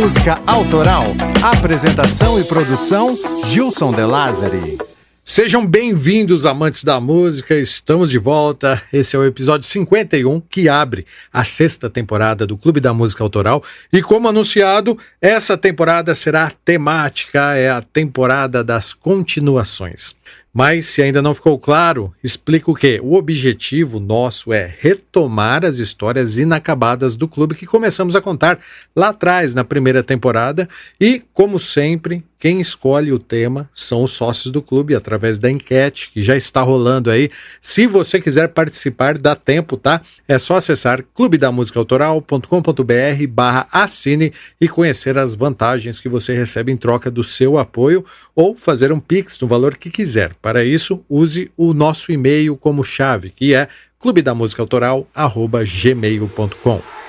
música autoral. Apresentação e produção: Gilson De Lázari. Sejam bem-vindos, amantes da música. Estamos de volta. Esse é o episódio 51 que abre a sexta temporada do Clube da Música Autoral. E como anunciado, essa temporada será temática, é a temporada das continuações. Mas se ainda não ficou claro, explico que o objetivo nosso é retomar as histórias inacabadas do clube que começamos a contar lá atrás na primeira temporada. E, como sempre, quem escolhe o tema são os sócios do clube através da enquete que já está rolando aí. Se você quiser participar, dá tempo, tá? É só acessar clubedamusicaautoral.com.br barra assine e conhecer as vantagens que você recebe em troca do seu apoio ou fazer um Pix no valor que quiser. Para isso, use o nosso e-mail como chave, que é clubedamusicaautoral.gmail.com.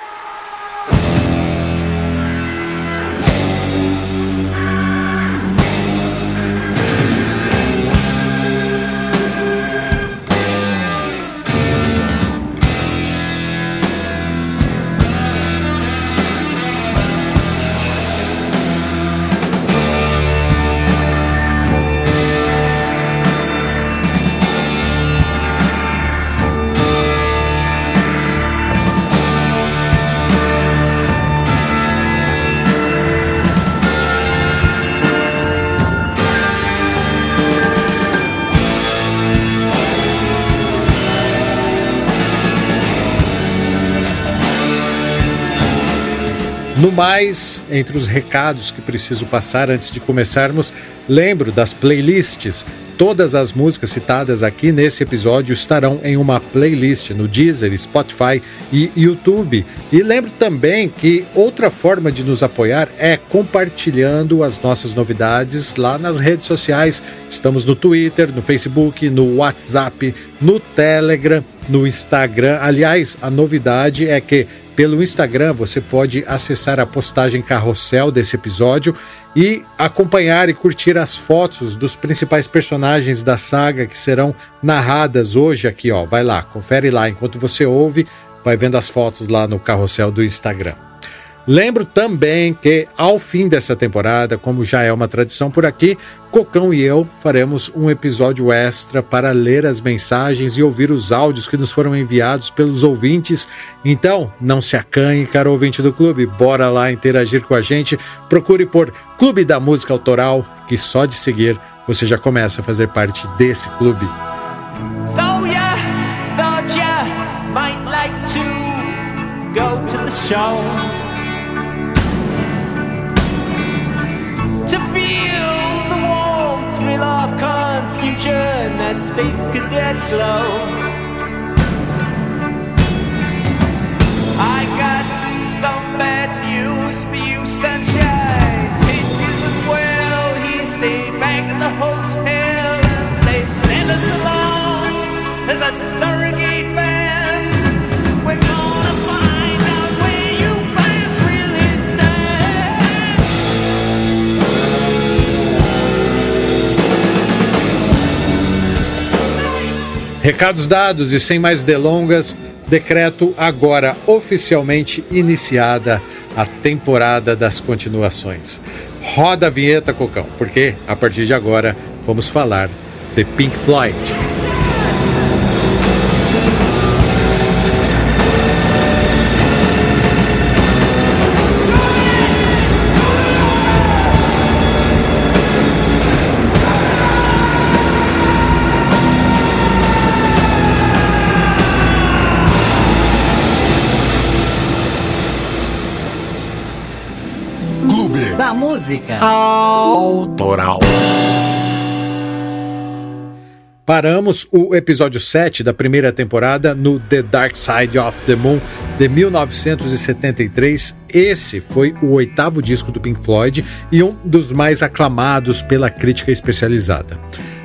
No mais, entre os recados que preciso passar antes de começarmos, lembro das playlists. Todas as músicas citadas aqui nesse episódio estarão em uma playlist no Deezer, Spotify e YouTube. E lembro também que outra forma de nos apoiar é compartilhando as nossas novidades lá nas redes sociais. Estamos no Twitter, no Facebook, no WhatsApp, no Telegram, no Instagram. Aliás, a novidade é que pelo Instagram você pode acessar a postagem carrossel desse episódio e acompanhar e curtir as fotos dos principais personagens da saga que serão narradas hoje aqui, ó. Vai lá, confere lá enquanto você ouve, vai vendo as fotos lá no carrossel do Instagram. Lembro também que, ao fim dessa temporada, como já é uma tradição por aqui, Cocão e eu faremos um episódio extra para ler as mensagens e ouvir os áudios que nos foram enviados pelos ouvintes. Então, não se acanhe, caro ouvinte do clube, bora lá interagir com a gente. Procure por Clube da Música Autoral, que só de seguir você já começa a fazer parte desse clube. So thought might like to go to the show. Confusion, that space cadet glow. I got some bad news for you, sunshine. It isn't well, he stayed back in the hotel and they sent us along as a surrogate band. Recados dados e sem mais delongas, decreto agora oficialmente iniciada a temporada das continuações. Roda a vinheta, Cocão, porque a partir de agora vamos falar de Pink Floyd. Música autoral. Paramos o episódio 7 da primeira temporada no The Dark Side of the Moon de 1973. Esse foi o oitavo disco do Pink Floyd e um dos mais aclamados pela crítica especializada.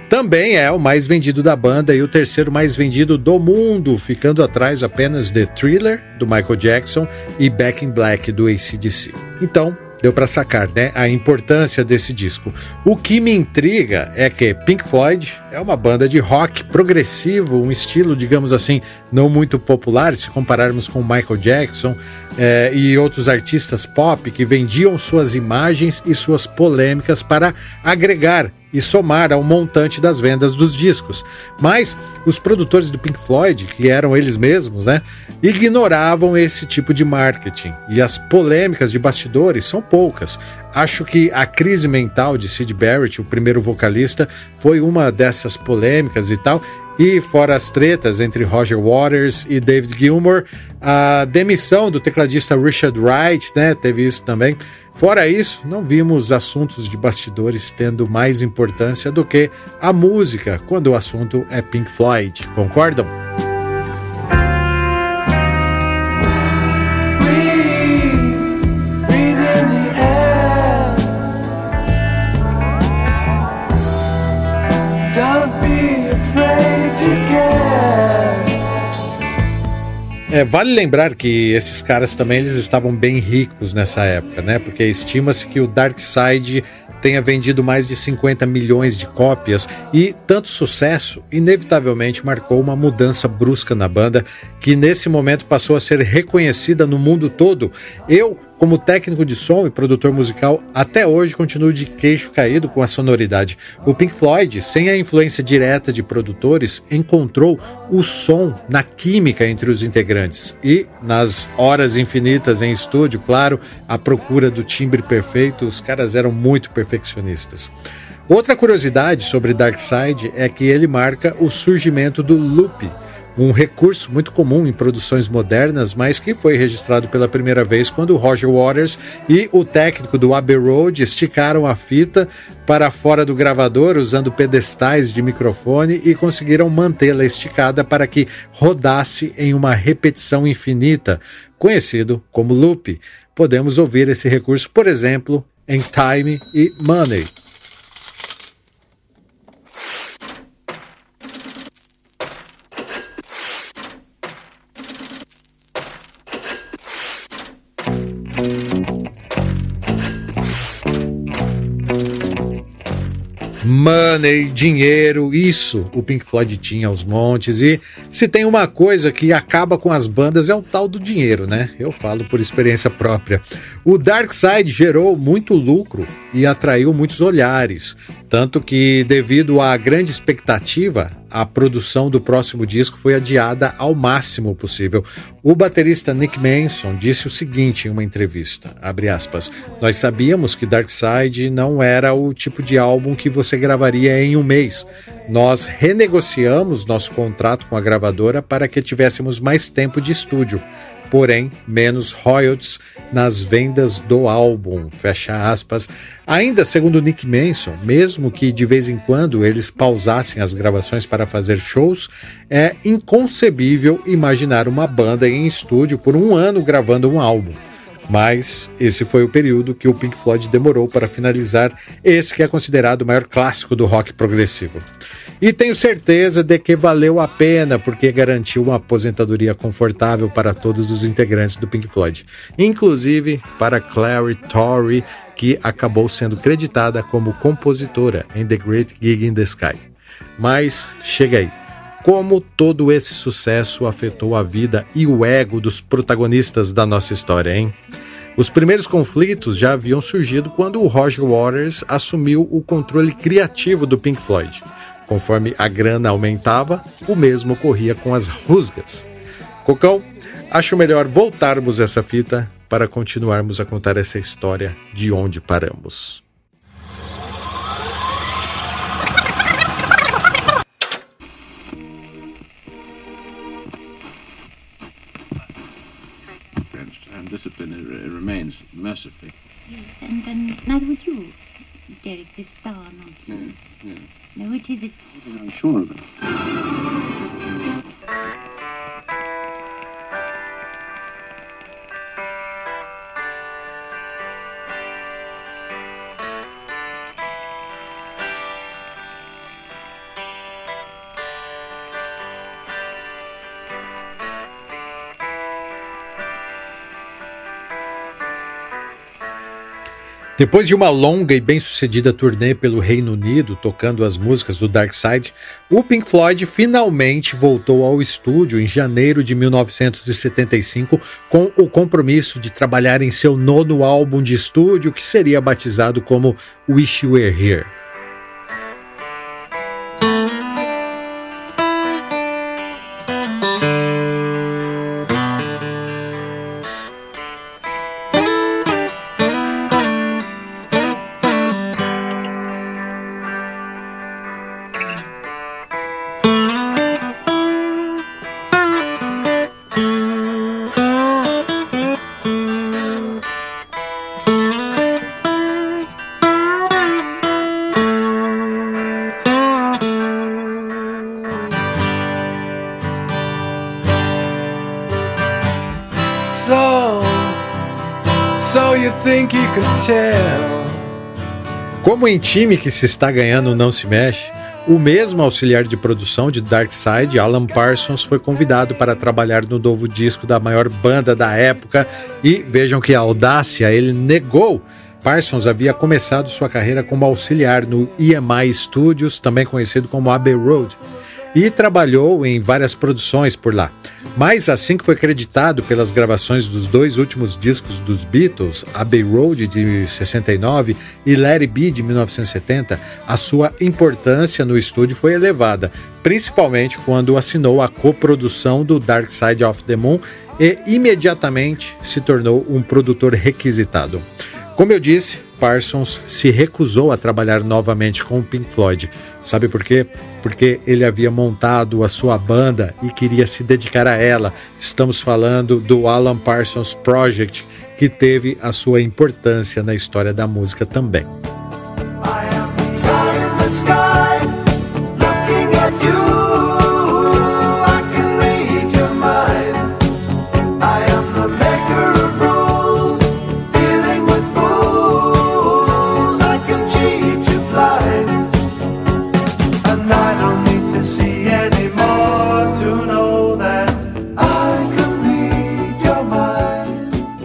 Também é o mais vendido da banda e o terceiro mais vendido do mundo, ficando atrás apenas de Thriller, do Michael Jackson, e Back in Black, do ACDC. Então, deu para sacar, né, a importância desse disco. O que me intriga é que Pink Floyd é uma banda de rock progressivo, um estilo, digamos assim, não muito popular se compararmos com Michael Jackson é, e outros artistas pop que vendiam suas imagens e suas polêmicas para agregar e somar ao montante das vendas dos discos. Mas os produtores do Pink Floyd, que eram eles mesmos, né, ignoravam esse tipo de marketing. E as polêmicas de bastidores são poucas. Acho que a crise mental de Sid Barrett, o primeiro vocalista, foi uma dessas polêmicas e tal. E fora as tretas entre Roger Waters e David Gilmour, a demissão do tecladista Richard Wright, né, teve isso também. Fora isso, não vimos assuntos de bastidores tendo mais importância do que a música, quando o assunto é Pink Floyd, concordam? Vale lembrar que esses caras também eles estavam bem ricos nessa época, né? Porque estima-se que o Dark Side tenha vendido mais de 50 milhões de cópias e tanto sucesso inevitavelmente marcou uma mudança brusca na banda que nesse momento passou a ser reconhecida no mundo todo. Eu como técnico de som e produtor musical, até hoje continuo de queixo caído com a sonoridade. O Pink Floyd, sem a influência direta de produtores, encontrou o som na química entre os integrantes e nas horas infinitas em estúdio, claro, à procura do timbre perfeito, os caras eram muito perfeccionistas. Outra curiosidade sobre Dark Side é que ele marca o surgimento do loop um recurso muito comum em produções modernas, mas que foi registrado pela primeira vez quando Roger Waters e o técnico do Abbey Road esticaram a fita para fora do gravador usando pedestais de microfone e conseguiram mantê-la esticada para que rodasse em uma repetição infinita, conhecido como loop. Podemos ouvir esse recurso, por exemplo, em Time e Money. Money, dinheiro, isso o Pink Floyd tinha aos montes. E se tem uma coisa que acaba com as bandas é o tal do dinheiro, né? Eu falo por experiência própria. O Dark Side gerou muito lucro e atraiu muitos olhares. Tanto que, devido à grande expectativa, a produção do próximo disco foi adiada ao máximo possível. O baterista Nick Manson disse o seguinte em uma entrevista, aspas, Nós sabíamos que Dark Side não era o tipo de álbum que você gravaria em um mês. Nós renegociamos nosso contrato com a gravadora para que tivéssemos mais tempo de estúdio porém menos royalties nas vendas do álbum. Fecha aspas. Ainda segundo Nick Manson, mesmo que de vez em quando eles pausassem as gravações para fazer shows, é inconcebível imaginar uma banda em estúdio por um ano gravando um álbum. Mas esse foi o período que o Pink Floyd demorou para finalizar esse que é considerado o maior clássico do rock progressivo. E tenho certeza de que valeu a pena, porque garantiu uma aposentadoria confortável para todos os integrantes do Pink Floyd, inclusive para Clary Torrey, que acabou sendo creditada como compositora em The Great Gig in the Sky. Mas chega aí. Como todo esse sucesso afetou a vida e o ego dos protagonistas da nossa história, hein? Os primeiros conflitos já haviam surgido quando o Roger Waters assumiu o controle criativo do Pink Floyd. Conforme a grana aumentava, o mesmo ocorria com as rusgas. Cocão, acho melhor voltarmos essa fita para continuarmos a contar essa história de onde paramos. Remains mercifully. Yes, and, and neither would you, Derek, this star nonsense. Yes, yes. No, it isn't. I'm sure of it. Depois de uma longa e bem-sucedida turnê pelo Reino Unido, tocando as músicas do Dark Side, o Pink Floyd finalmente voltou ao estúdio em janeiro de 1975 com o compromisso de trabalhar em seu nono álbum de estúdio, que seria batizado como Wish You Were Here. Como em time que se está ganhando não se mexe, o mesmo auxiliar de produção de Dark Side, Alan Parsons, foi convidado para trabalhar no novo disco da maior banda da época. E vejam que audácia, ele negou. Parsons havia começado sua carreira como auxiliar no EMI Studios, também conhecido como Abbey Road, e trabalhou em várias produções por lá. Mas assim que foi acreditado pelas gravações dos dois últimos discos dos Beatles, Abbey Road de 69 e Larry B de 1970, a sua importância no estúdio foi elevada, principalmente quando assinou a coprodução do Dark Side of the Moon e imediatamente se tornou um produtor requisitado. Como eu disse, Parsons se recusou a trabalhar novamente com o Pink Floyd. Sabe por quê? Porque ele havia montado a sua banda e queria se dedicar a ela. Estamos falando do Alan Parsons Project, que teve a sua importância na história da música também.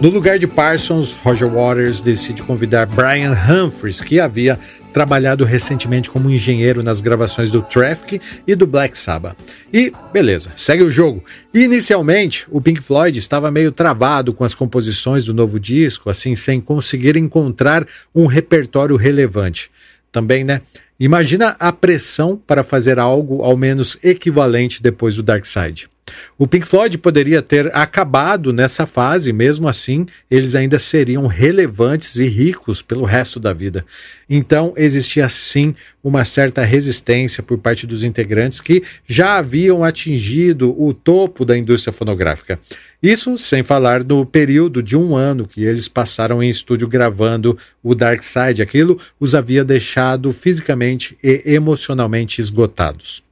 No lugar de Parsons, Roger Waters decide convidar Brian Humphries, que havia trabalhado recentemente como engenheiro nas gravações do Traffic e do Black Sabbath. E beleza, segue o jogo. Inicialmente, o Pink Floyd estava meio travado com as composições do novo disco, assim, sem conseguir encontrar um repertório relevante. Também, né? Imagina a pressão para fazer algo ao menos equivalente depois do Dark Side. O Pink Floyd poderia ter acabado nessa fase, mesmo assim, eles ainda seriam relevantes e ricos pelo resto da vida. Então, existia sim uma certa resistência por parte dos integrantes que já haviam atingido o topo da indústria fonográfica. Isso sem falar no período de um ano que eles passaram em estúdio gravando o Dark Side. Aquilo os havia deixado fisicamente e emocionalmente esgotados.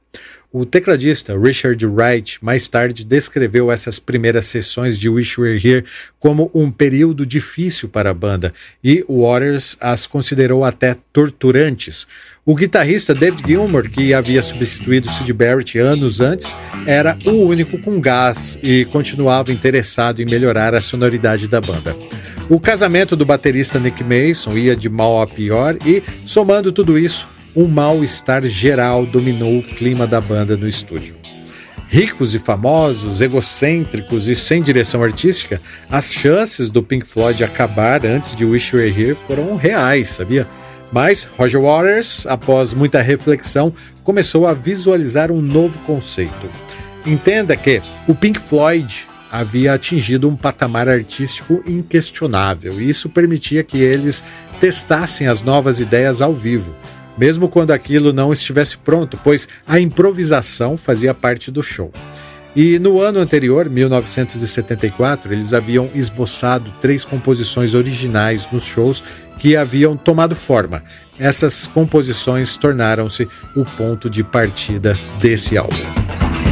O tecladista Richard Wright mais tarde descreveu essas primeiras sessões de Wish We're Here como um período difícil para a banda e Waters as considerou até torturantes. O guitarrista David Gilmour, que havia substituído Sid Barrett anos antes, era o único com gás e continuava interessado em melhorar a sonoridade da banda. O casamento do baterista Nick Mason ia de mal a pior e, somando tudo isso, um mal-estar geral dominou o clima da banda no estúdio. Ricos e famosos, egocêntricos e sem direção artística, as chances do Pink Floyd acabar antes de Wish You Were Here foram reais, sabia? Mas Roger Waters, após muita reflexão, começou a visualizar um novo conceito. Entenda que o Pink Floyd havia atingido um patamar artístico inquestionável e isso permitia que eles testassem as novas ideias ao vivo mesmo quando aquilo não estivesse pronto, pois a improvisação fazia parte do show. E no ano anterior, 1974, eles haviam esboçado três composições originais nos shows que haviam tomado forma. Essas composições tornaram-se o ponto de partida desse álbum.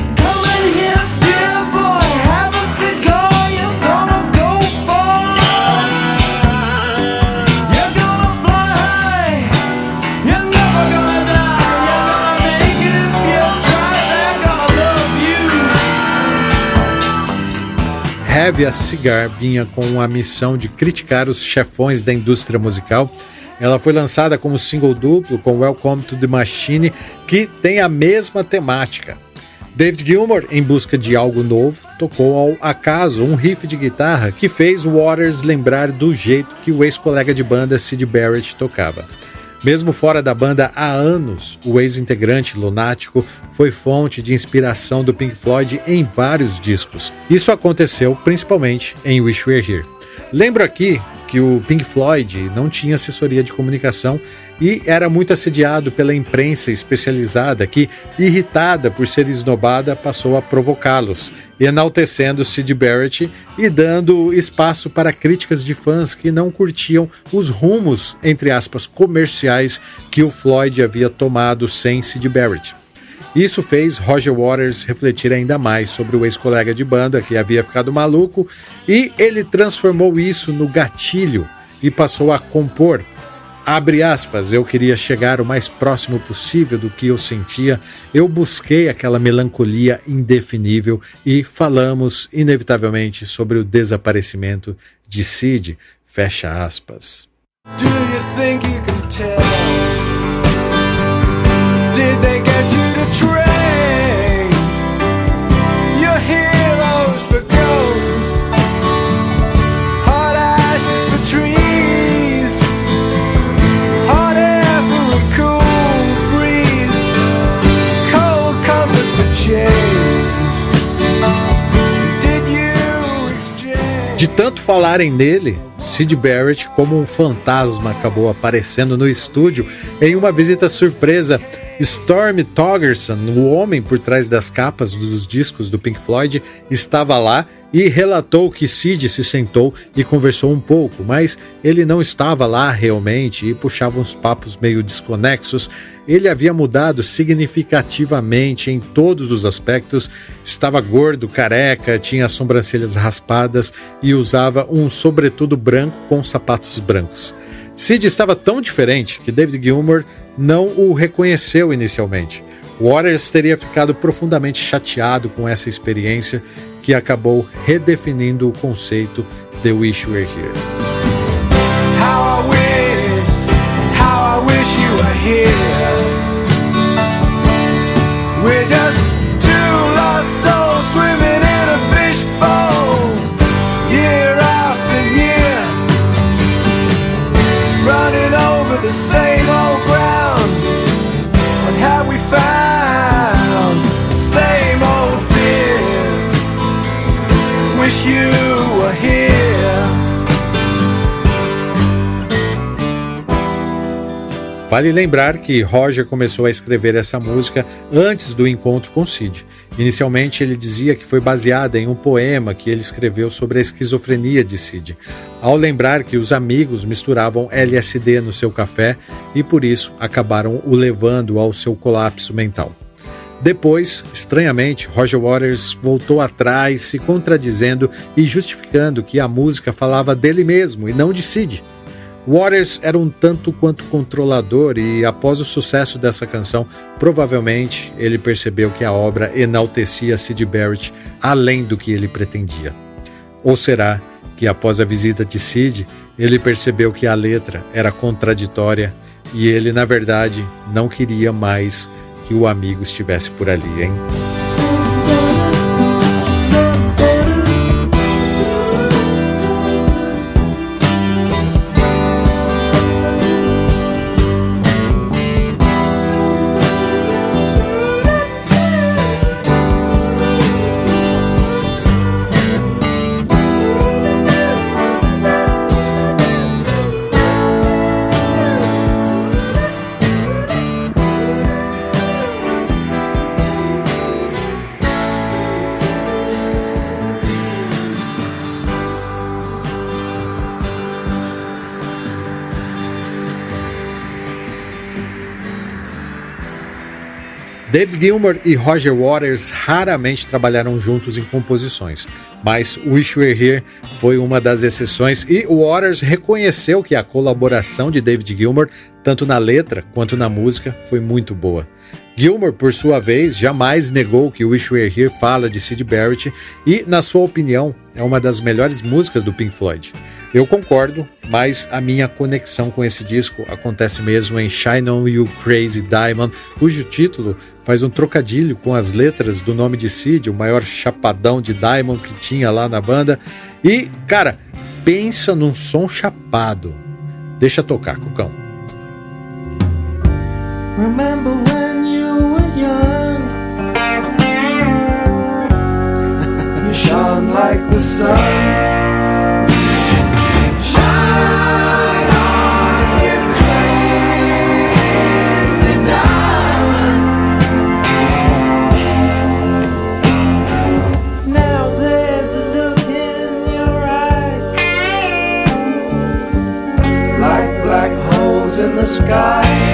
A Cigar vinha com a missão de criticar os chefões da indústria musical. Ela foi lançada como single duplo com Welcome to the Machine, que tem a mesma temática. David Gilmour, em busca de algo novo, tocou ao acaso um riff de guitarra que fez Waters lembrar do jeito que o ex-colega de banda Sid Barrett tocava. Mesmo fora da banda há anos, o ex-integrante lunático foi fonte de inspiração do Pink Floyd em vários discos. Isso aconteceu principalmente em Wish We're Here. Lembro aqui que o Pink Floyd não tinha assessoria de comunicação e era muito assediado pela imprensa especializada que, irritada por ser esnobada, passou a provocá-los, enaltecendo Sid Barrett e dando espaço para críticas de fãs que não curtiam os rumos, entre aspas, comerciais que o Floyd havia tomado sem Sid Barrett. Isso fez Roger Waters refletir ainda mais sobre o ex-colega de banda que havia ficado maluco e ele transformou isso no gatilho e passou a compor. Abre aspas, eu queria chegar o mais próximo possível do que eu sentia. Eu busquei aquela melancolia indefinível e falamos, inevitavelmente, sobre o desaparecimento de Sid. Fecha aspas. Do you think you can tell? Did they get you? De tanto falarem nele, Sid Barrett, como um fantasma, acabou aparecendo no estúdio em uma visita surpresa Storm Togerson, o homem por trás das capas dos discos do Pink Floyd, estava lá e relatou que Sid se sentou e conversou um pouco, mas ele não estava lá realmente e puxava uns papos meio desconexos. Ele havia mudado significativamente em todos os aspectos. Estava gordo, careca, tinha as sobrancelhas raspadas e usava um sobretudo branco com sapatos brancos. Sid estava tão diferente que David Gilmour não o reconheceu inicialmente. Waters teria ficado profundamente chateado com essa experiência que acabou redefinindo o conceito The Wish We're Here. How I wish, how I wish you were here. Wish you were here. Vale lembrar que Roger começou a escrever essa música antes do encontro com Sid. Inicialmente, ele dizia que foi baseada em um poema que ele escreveu sobre a esquizofrenia de Sid, ao lembrar que os amigos misturavam LSD no seu café e por isso acabaram o levando ao seu colapso mental. Depois, estranhamente, Roger Waters voltou atrás, se contradizendo e justificando que a música falava dele mesmo e não de Sid. Waters era um tanto quanto controlador e, após o sucesso dessa canção, provavelmente ele percebeu que a obra enaltecia Sid Barrett além do que ele pretendia. Ou será que, após a visita de Sid, ele percebeu que a letra era contraditória e ele, na verdade, não queria mais que o amigo estivesse por ali, hein? David Gilmour e Roger Waters raramente trabalharam juntos em composições, mas Wish We're Here foi uma das exceções e Waters reconheceu que a colaboração de David Gilmour, tanto na letra quanto na música, foi muito boa. Gilmour, por sua vez, jamais negou que Wish We're Here fala de Sid Barrett e, na sua opinião, é uma das melhores músicas do Pink Floyd. Eu concordo, mas a minha conexão com esse disco acontece mesmo em Shine On You Crazy Diamond, cujo título faz um trocadilho com as letras do nome de Sid, o maior chapadão de Diamond que tinha lá na banda. E, cara, pensa num som chapado. Deixa tocar, Cucão. Remember when you were young You shone like the sun Uma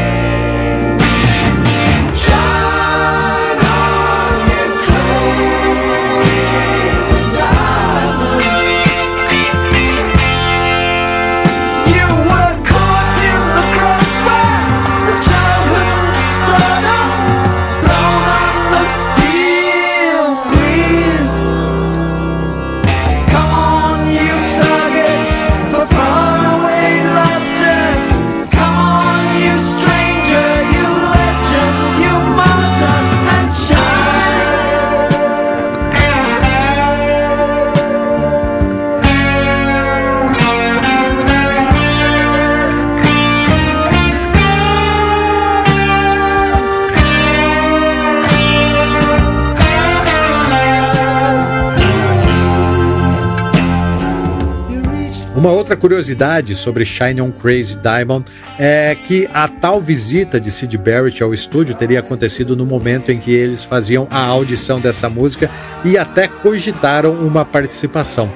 curiosidade sobre Shine On Crazy Diamond é que a tal visita de Sid Barrett ao estúdio teria acontecido no momento em que eles faziam a audição dessa música e até cogitaram uma participação.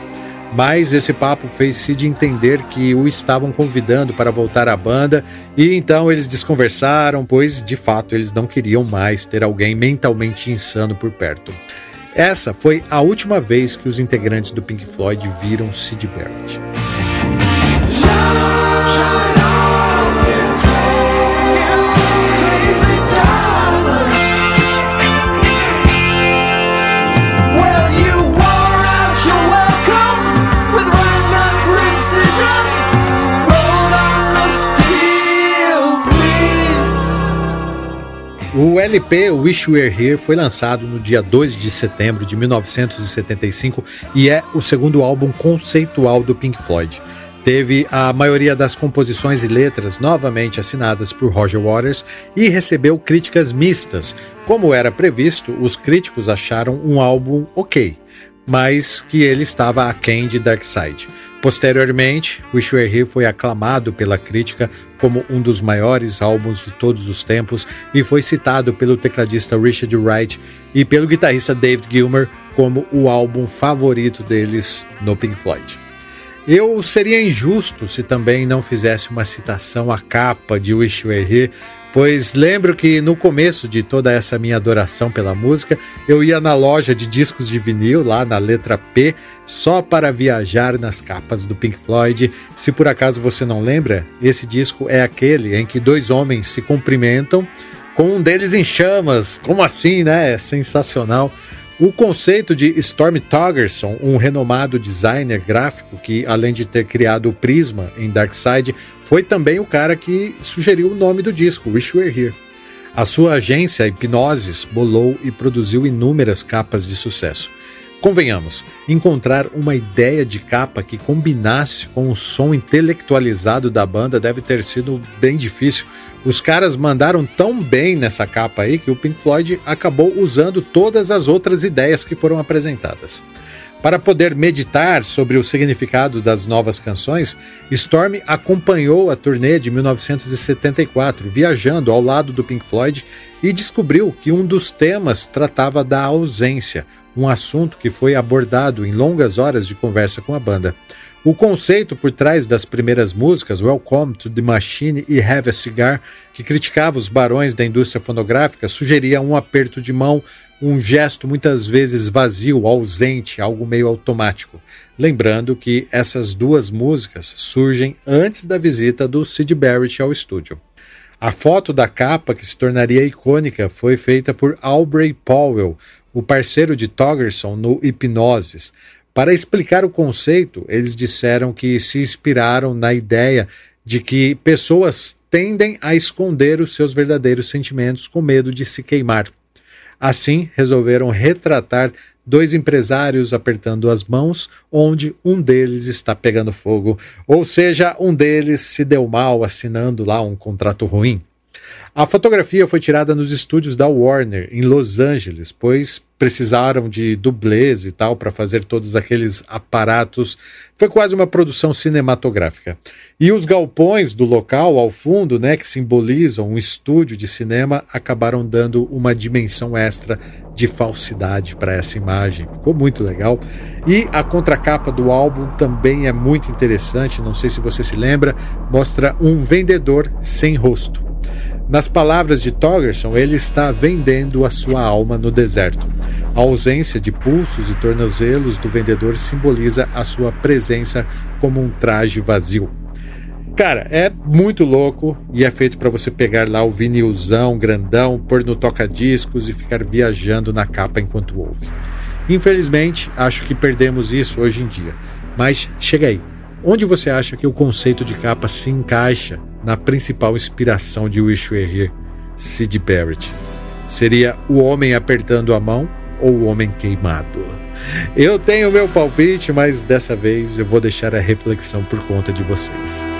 Mas esse papo fez Sid entender que o estavam convidando para voltar à banda e então eles desconversaram, pois de fato eles não queriam mais ter alguém mentalmente insano por perto. Essa foi a última vez que os integrantes do Pink Floyd viram Sid Barrett. O LP Wish We're Here foi lançado no dia 2 de setembro de 1975 e é o segundo álbum conceitual do Pink Floyd. Teve a maioria das composições e letras novamente assinadas por Roger Waters e recebeu críticas mistas. Como era previsto, os críticos acharam um álbum ok, mas que ele estava aquém de Dark Side. Posteriormente, Wish Were Here foi aclamado pela crítica como um dos maiores álbuns de todos os tempos e foi citado pelo tecladista Richard Wright e pelo guitarrista David Gilmour como o álbum favorito deles no Pink Floyd. Eu seria injusto se também não fizesse uma citação à capa de Wish Were Here, pois lembro que no começo de toda essa minha adoração pela música, eu ia na loja de discos de vinil, lá na letra P, só para viajar nas capas do Pink Floyd. Se por acaso você não lembra, esse disco é aquele em que dois homens se cumprimentam, com um deles em chamas. Como assim, né? É sensacional. O conceito de Storm Togerson, um renomado designer gráfico que, além de ter criado o Prisma em Darkseid, foi também o cara que sugeriu o nome do disco, Wish We're Here. A sua agência Hipnoses bolou e produziu inúmeras capas de sucesso. Convenhamos, encontrar uma ideia de capa que combinasse com o som intelectualizado da banda deve ter sido bem difícil. Os caras mandaram tão bem nessa capa aí que o Pink Floyd acabou usando todas as outras ideias que foram apresentadas. Para poder meditar sobre o significado das novas canções, Storm acompanhou a turnê de 1974, viajando ao lado do Pink Floyd e descobriu que um dos temas tratava da ausência, um assunto que foi abordado em longas horas de conversa com a banda. O conceito por trás das primeiras músicas, Welcome to the Machine e Have a Cigar, que criticava os barões da indústria fonográfica, sugeria um aperto de mão, um gesto muitas vezes vazio, ausente, algo meio automático. Lembrando que essas duas músicas surgem antes da visita do Sid Barrett ao estúdio. A foto da capa, que se tornaria icônica, foi feita por Aubrey Powell, o parceiro de Toggerson no Hipnoses. Para explicar o conceito, eles disseram que se inspiraram na ideia de que pessoas tendem a esconder os seus verdadeiros sentimentos com medo de se queimar. Assim, resolveram retratar dois empresários apertando as mãos, onde um deles está pegando fogo, ou seja, um deles se deu mal assinando lá um contrato ruim. A fotografia foi tirada nos estúdios da Warner, em Los Angeles, pois precisaram de dublês e tal para fazer todos aqueles aparatos. Foi quase uma produção cinematográfica. E os galpões do local ao fundo, né, que simbolizam um estúdio de cinema, acabaram dando uma dimensão extra de falsidade para essa imagem. Ficou muito legal. E a contracapa do álbum também é muito interessante, não sei se você se lembra, mostra um vendedor sem rosto. Nas palavras de Togerson, ele está vendendo a sua alma no deserto. A ausência de pulsos e tornozelos do vendedor simboliza a sua presença como um traje vazio. Cara, é muito louco e é feito para você pegar lá o vinilzão grandão, pôr no toca-discos e ficar viajando na capa enquanto ouve. Infelizmente, acho que perdemos isso hoje em dia. Mas chega aí. Onde você acha que o conceito de capa se encaixa na principal inspiração de Wish We're Here, Sid Barrett. Seria o homem apertando a mão ou o homem queimado? Eu tenho meu palpite, mas dessa vez eu vou deixar a reflexão por conta de vocês.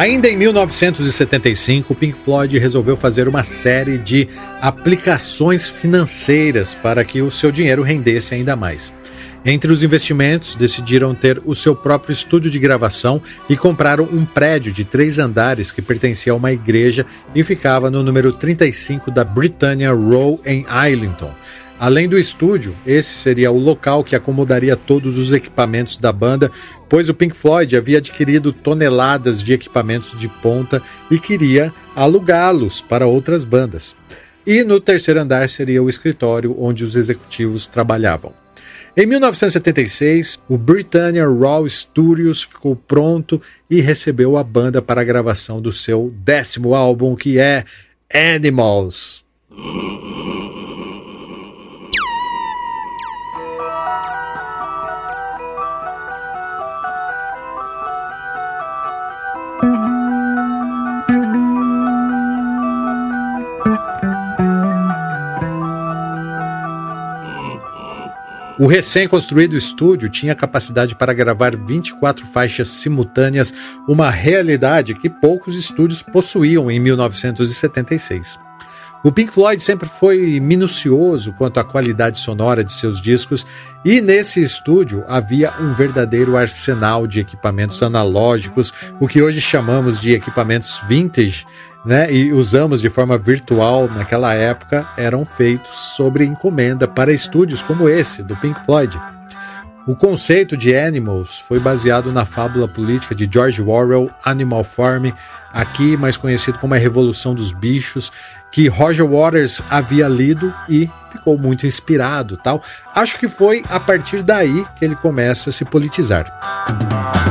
Ainda em 1975, o Pink Floyd resolveu fazer uma série de aplicações financeiras para que o seu dinheiro rendesse ainda mais. Entre os investimentos, decidiram ter o seu próprio estúdio de gravação e compraram um prédio de três andares que pertencia a uma igreja e ficava no número 35 da Britannia Row, em Islington. Além do estúdio, esse seria o local que acomodaria todos os equipamentos da banda, pois o Pink Floyd havia adquirido toneladas de equipamentos de ponta e queria alugá-los para outras bandas. E no terceiro andar seria o escritório onde os executivos trabalhavam. Em 1976, o Britannia Raw Studios ficou pronto e recebeu a banda para a gravação do seu décimo álbum, que é Animals. O recém-construído estúdio tinha capacidade para gravar 24 faixas simultâneas, uma realidade que poucos estúdios possuíam em 1976. O Pink Floyd sempre foi minucioso quanto à qualidade sonora de seus discos, e nesse estúdio havia um verdadeiro arsenal de equipamentos analógicos, o que hoje chamamos de equipamentos vintage, né, e usamos de forma virtual naquela época, eram feitos sobre encomenda para estúdios como esse, do Pink Floyd. O conceito de Animals foi baseado na fábula política de George Orwell, Animal Farm, aqui mais conhecido como a Revolução dos Bichos, que Roger Waters havia lido e ficou muito inspirado, tal. Acho que foi a partir daí que ele começa a se politizar.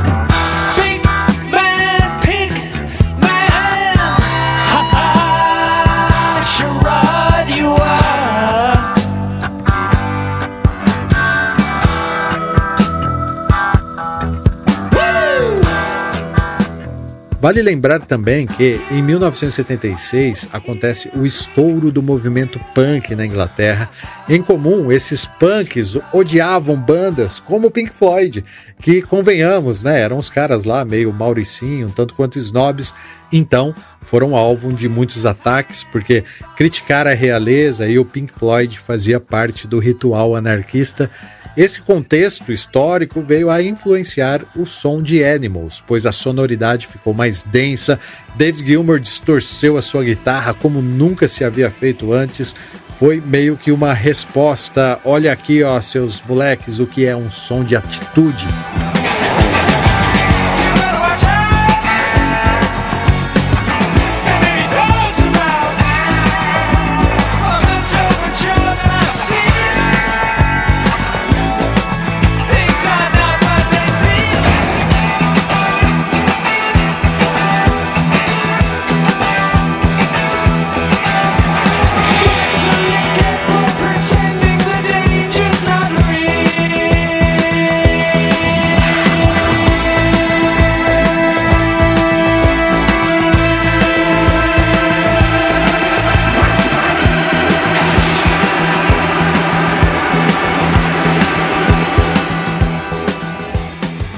Vale lembrar também que em 1976 acontece o estouro do movimento punk na Inglaterra. Em comum, esses punks odiavam bandas como o Pink Floyd, que convenhamos, né, eram os caras lá meio mauricinho, tanto quanto snobs, então foram alvo de muitos ataques, porque criticar a realeza e o Pink Floyd fazia parte do ritual anarquista esse contexto histórico veio a influenciar o som de Animals, pois a sonoridade ficou mais densa. David Gilmour distorceu a sua guitarra como nunca se havia feito antes. Foi meio que uma resposta: olha aqui, ó, seus moleques, o que é um som de atitude.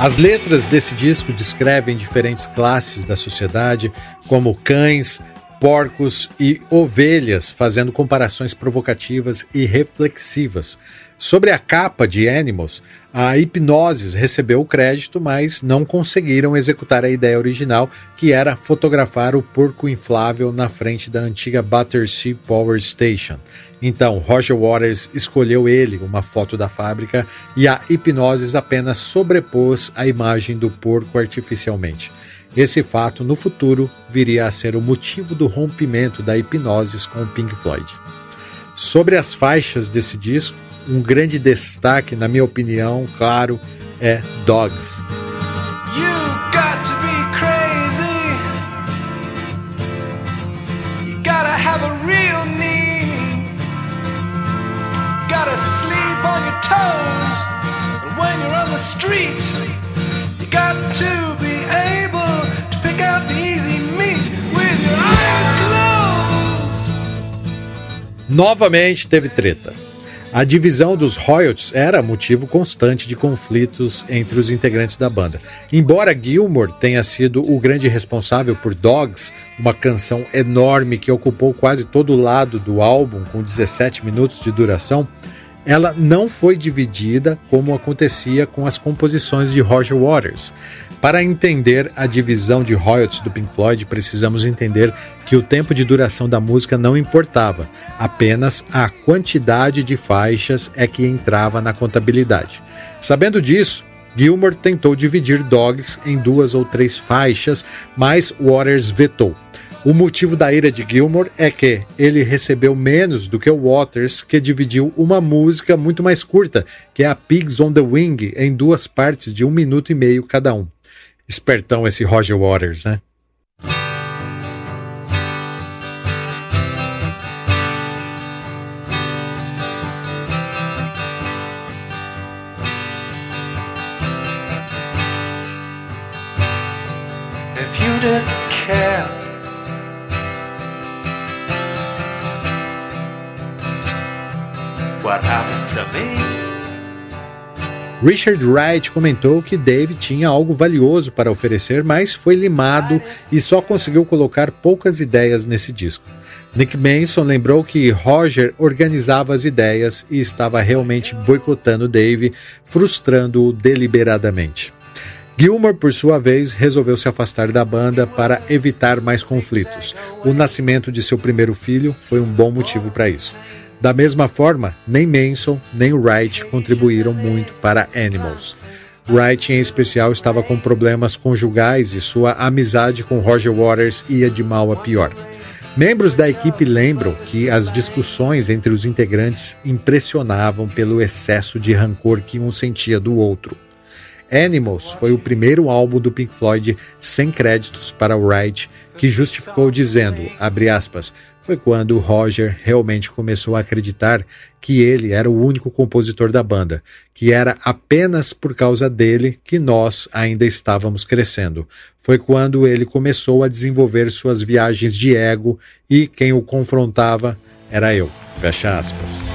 As letras desse disco descrevem diferentes classes da sociedade, como cães, porcos e ovelhas, fazendo comparações provocativas e reflexivas. Sobre a capa de Animals, a Hipnose recebeu o crédito, mas não conseguiram executar a ideia original, que era fotografar o porco inflável na frente da antiga Battersea Power Station. Então, Roger Waters escolheu ele, uma foto da fábrica, e a Hipnose apenas sobrepôs a imagem do porco artificialmente. Esse fato, no futuro, viria a ser o motivo do rompimento da hipnose com o Pink Floyd. Sobre as faixas desse disco, um grande destaque, na minha opinião, claro, é Dogs. gotta street, you got to be able to pick out the easy meat with your eyes closed. Novamente teve treta. A divisão dos royalties era motivo constante de conflitos entre os integrantes da banda. Embora Gilmour tenha sido o grande responsável por Dogs, uma canção enorme que ocupou quase todo o lado do álbum, com 17 minutos de duração, ela não foi dividida como acontecia com as composições de Roger Waters. Para entender a divisão de royalties do Pink Floyd, precisamos entender que o tempo de duração da música não importava, apenas a quantidade de faixas é que entrava na contabilidade. Sabendo disso, Gilmour tentou dividir Dogs em duas ou três faixas, mas Waters vetou. O motivo da ira de Gilmour é que ele recebeu menos do que o Waters, que dividiu uma música muito mais curta, que é a Pigs on the Wing, em duas partes de um minuto e meio cada um. Espertão esse Roger Waters, né? Me Richard Wright comentou que Dave tinha algo valioso para oferecer, mas foi limado e só conseguiu colocar poucas ideias nesse disco. Nick Manson lembrou que Roger organizava as ideias e estava realmente boicotando Dave, frustrando-o deliberadamente. Gilmore, por sua vez, resolveu se afastar da banda para evitar mais conflitos. O nascimento de seu primeiro filho foi um bom motivo para isso. Da mesma forma, nem Manson nem Wright contribuíram muito para Animals. Wright, em especial, estava com problemas conjugais e sua amizade com Roger Waters ia de mal a pior. Membros da equipe lembram que as discussões entre os integrantes impressionavam pelo excesso de rancor que um sentia do outro. Animals foi o primeiro álbum do Pink Floyd sem créditos para Wright, que justificou dizendo, abre aspas, foi quando Roger realmente começou a acreditar que ele era o único compositor da banda, que era apenas por causa dele que nós ainda estávamos crescendo. Foi quando ele começou a desenvolver suas viagens de ego e quem o confrontava era eu. Fecha aspas.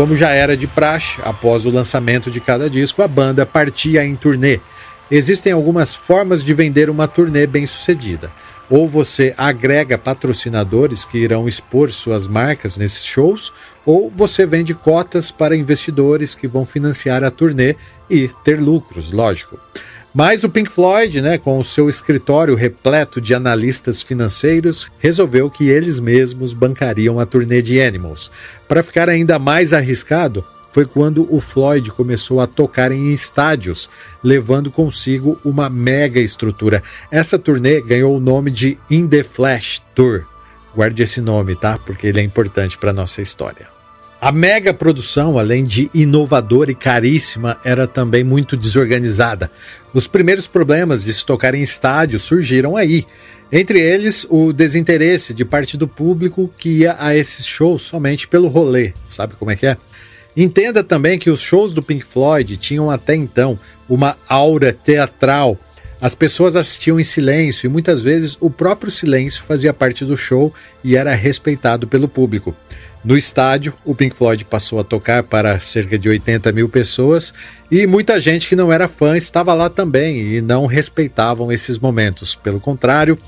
Como já era de praxe, após o lançamento de cada disco, a banda partia em turnê. Existem algumas formas de vender uma turnê bem-sucedida. Ou você agrega patrocinadores que irão expor suas marcas nesses shows, ou você vende cotas para investidores que vão financiar a turnê e ter lucros, lógico. Mas o Pink Floyd, né, com o seu escritório repleto de analistas financeiros, resolveu que eles mesmos bancariam a turnê de Animals. Para ficar ainda mais arriscado, foi quando o Floyd começou a tocar em estádios, levando consigo uma mega estrutura. Essa turnê ganhou o nome de In the Flash Tour. Guarde esse nome, tá? Porque ele é importante para nossa história. A mega produção, além de inovadora e caríssima, era também muito desorganizada. Os primeiros problemas de se tocar em estádio surgiram aí. Entre eles, o desinteresse de parte do público que ia a esses shows somente pelo rolê. Sabe como é que é? Entenda também que os shows do Pink Floyd tinham até então uma aura teatral. As pessoas assistiam em silêncio e muitas vezes o próprio silêncio fazia parte do show e era respeitado pelo público. No estádio, o Pink Floyd passou a tocar para cerca de 80 mil pessoas e muita gente que não era fã estava lá também e não respeitavam esses momentos. Pelo contrário,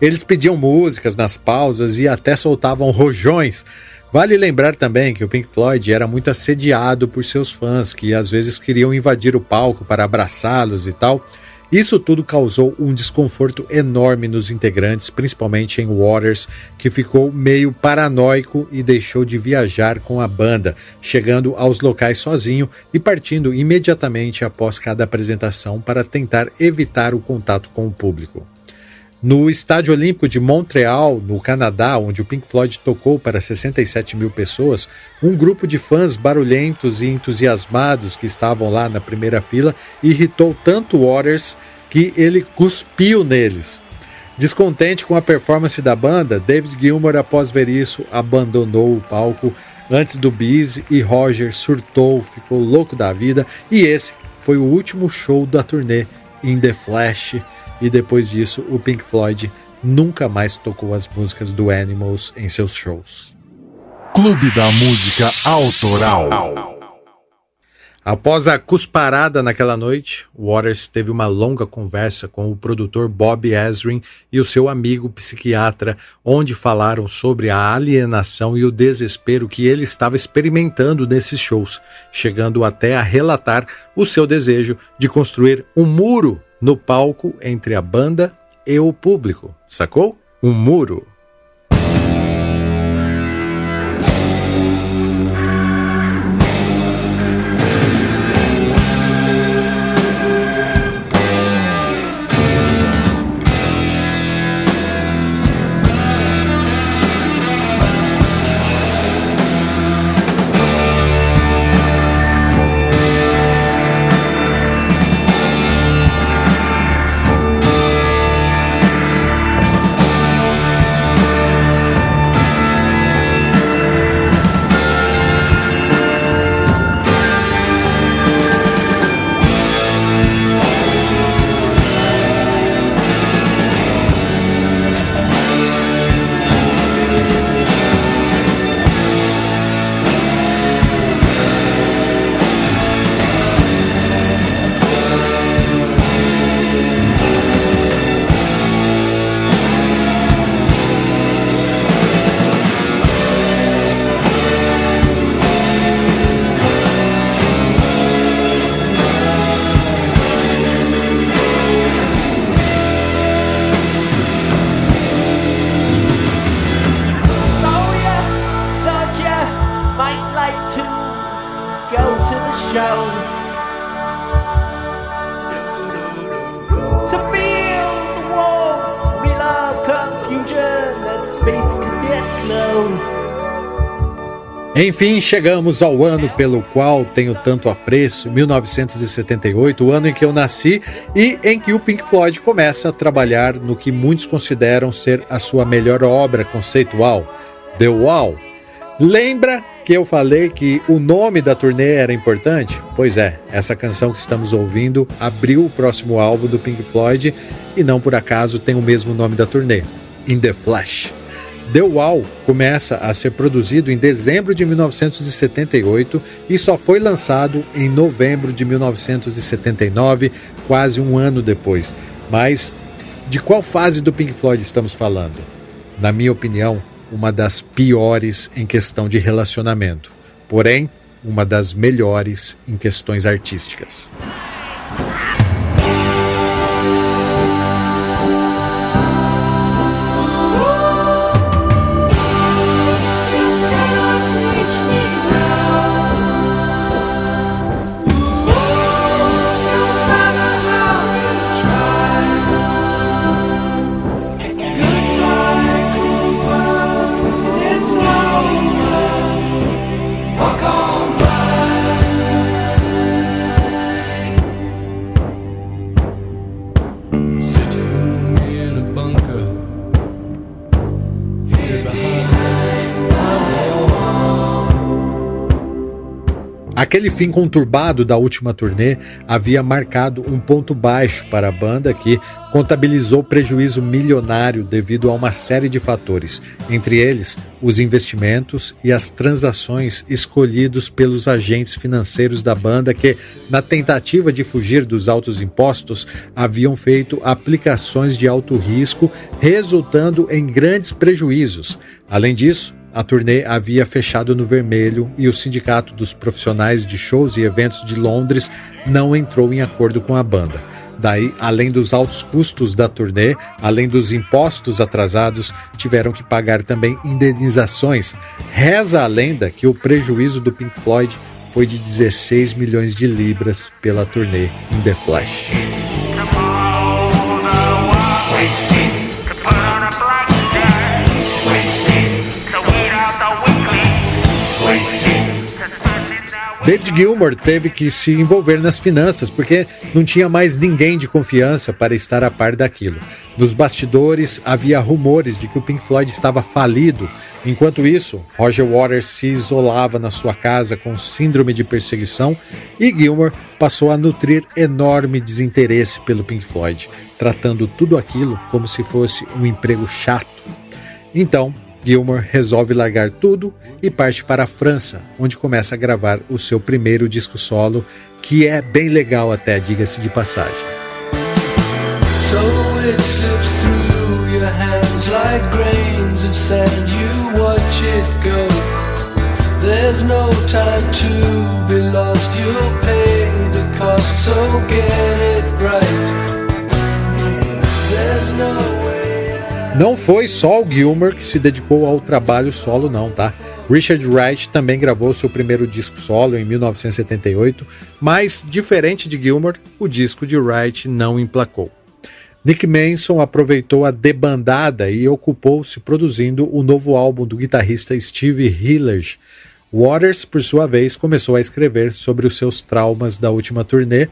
eles pediam músicas nas pausas e até soltavam rojões. Vale lembrar também que o Pink Floyd era muito assediado por seus fãs, que às vezes queriam invadir o palco para abraçá-los e tal. Isso tudo causou um desconforto enorme nos integrantes, principalmente em Waters, que ficou meio paranoico e deixou de viajar com a banda, chegando aos locais sozinho e partindo imediatamente após cada apresentação para tentar evitar o contato com o público. No Estádio Olímpico de Montreal, no Canadá, onde o Pink Floyd tocou para 67 mil pessoas, um grupo de fãs barulhentos e entusiasmados que estavam lá na primeira fila irritou tanto Waters que ele cuspiu neles. Descontente com a performance da banda, David Gilmour, após ver isso, abandonou o palco antes do bis e Roger surtou, ficou louco da vida e esse foi o último show da turnê In The Flash e depois disso o Pink Floyd nunca mais tocou as músicas do Animals em seus shows. Clube da Música Autoral. Após a cusparada naquela noite, Waters teve uma longa conversa com o produtor Bob Ezrin e o seu amigo psiquiatra, onde falaram sobre a alienação e o desespero que ele estava experimentando nesses shows, chegando até a relatar o seu desejo de construir um muro no palco entre a banda e o público. Sacou? Um muro. Enfim, chegamos ao ano pelo qual tenho tanto apreço, 1978, o ano em que eu nasci e em que o Pink Floyd começa a trabalhar no que muitos consideram ser a sua melhor obra conceitual, The Wall. Lembra que eu falei que o nome da turnê era importante? Pois é, essa canção que estamos ouvindo abriu o próximo álbum do Pink Floyd e não por acaso tem o mesmo nome da turnê, In the Flash. The Wall começa a ser produzido em dezembro de 1978 e só foi lançado em novembro de 1979, quase um ano depois. Mas de qual fase do Pink Floyd estamos falando? Na minha opinião, uma das piores em questão de relacionamento, porém, uma das melhores em questões artísticas. Aquele fim conturbado da última turnê havia marcado um ponto baixo para a banda que contabilizou prejuízo milionário devido a uma série de fatores, entre eles os investimentos e as transações escolhidos pelos agentes financeiros da banda que, na tentativa de fugir dos altos impostos, haviam feito aplicações de alto risco, resultando em grandes prejuízos. Além disso, a turnê havia fechado no vermelho e o Sindicato dos Profissionais de Shows e Eventos de Londres não entrou em acordo com a banda. Daí, além dos altos custos da turnê, além dos impostos atrasados, tiveram que pagar também indenizações. Reza a lenda que o prejuízo do Pink Floyd foi de 16 milhões de libras pela turnê In The Flash. David Gilmour teve que se envolver nas finanças porque não tinha mais ninguém de confiança para estar a par daquilo. Nos bastidores havia rumores de que o Pink Floyd estava falido. Enquanto isso, Roger Waters se isolava na sua casa com síndrome de perseguição e Gilmour passou a nutrir enorme desinteresse pelo Pink Floyd, tratando tudo aquilo como se fosse um emprego chato. Então, Gilmour resolve largar tudo e parte para a França, onde começa a gravar o seu primeiro disco solo, que é bem legal até, diga-se de passagem. So não foi só o Gilmer que se dedicou ao trabalho solo, não, tá? Richard Wright também gravou seu primeiro disco solo em 1978, mas, diferente de Gilmer, o disco de Wright não emplacou. Nick Manson aproveitou a debandada e ocupou-se produzindo o novo álbum do guitarrista Steve Hillers. Waters, por sua vez, começou a escrever sobre os seus traumas da última turnê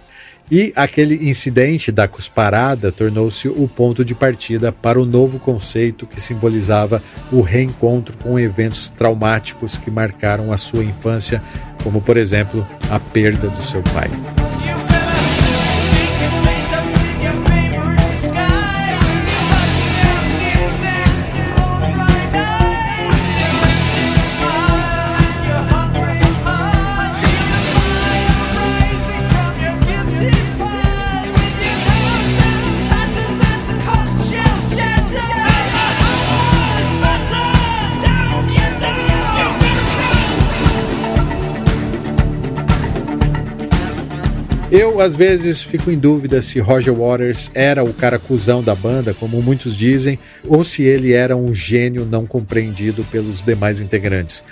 e aquele incidente da cusparada tornou-se o ponto de partida para o novo conceito que simbolizava o reencontro com eventos traumáticos que marcaram a sua infância, como por exemplo a perda do seu pai. Eu, às vezes, fico em dúvida se Roger Waters era o cara cuzão da banda, como muitos dizem, ou se ele era um gênio não compreendido pelos demais integrantes.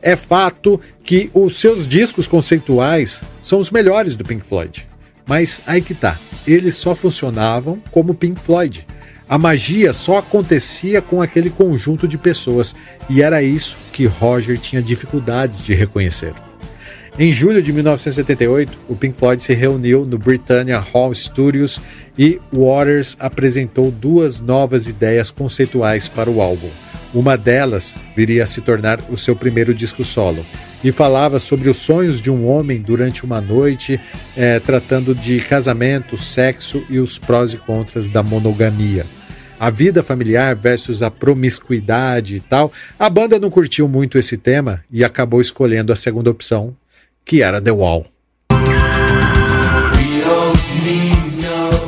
É fato que os seus discos conceituais são os melhores do Pink Floyd. Mas aí que tá, eles só funcionavam como Pink Floyd. A magia só acontecia com aquele conjunto de pessoas, e era isso que Roger tinha dificuldades de reconhecer. Em julho de 1978, o Pink Floyd se reuniu no Britannia Hall Studios e Waters apresentou duas novas ideias conceituais para o álbum. Uma delas viria a se tornar o seu primeiro disco solo e falava sobre os sonhos de um homem durante uma noite, é, tratando de casamento, sexo e os prós e contras da monogamia. A vida familiar versus a promiscuidade e tal. A banda não curtiu muito esse tema e acabou escolhendo a segunda opção, que era The Wall.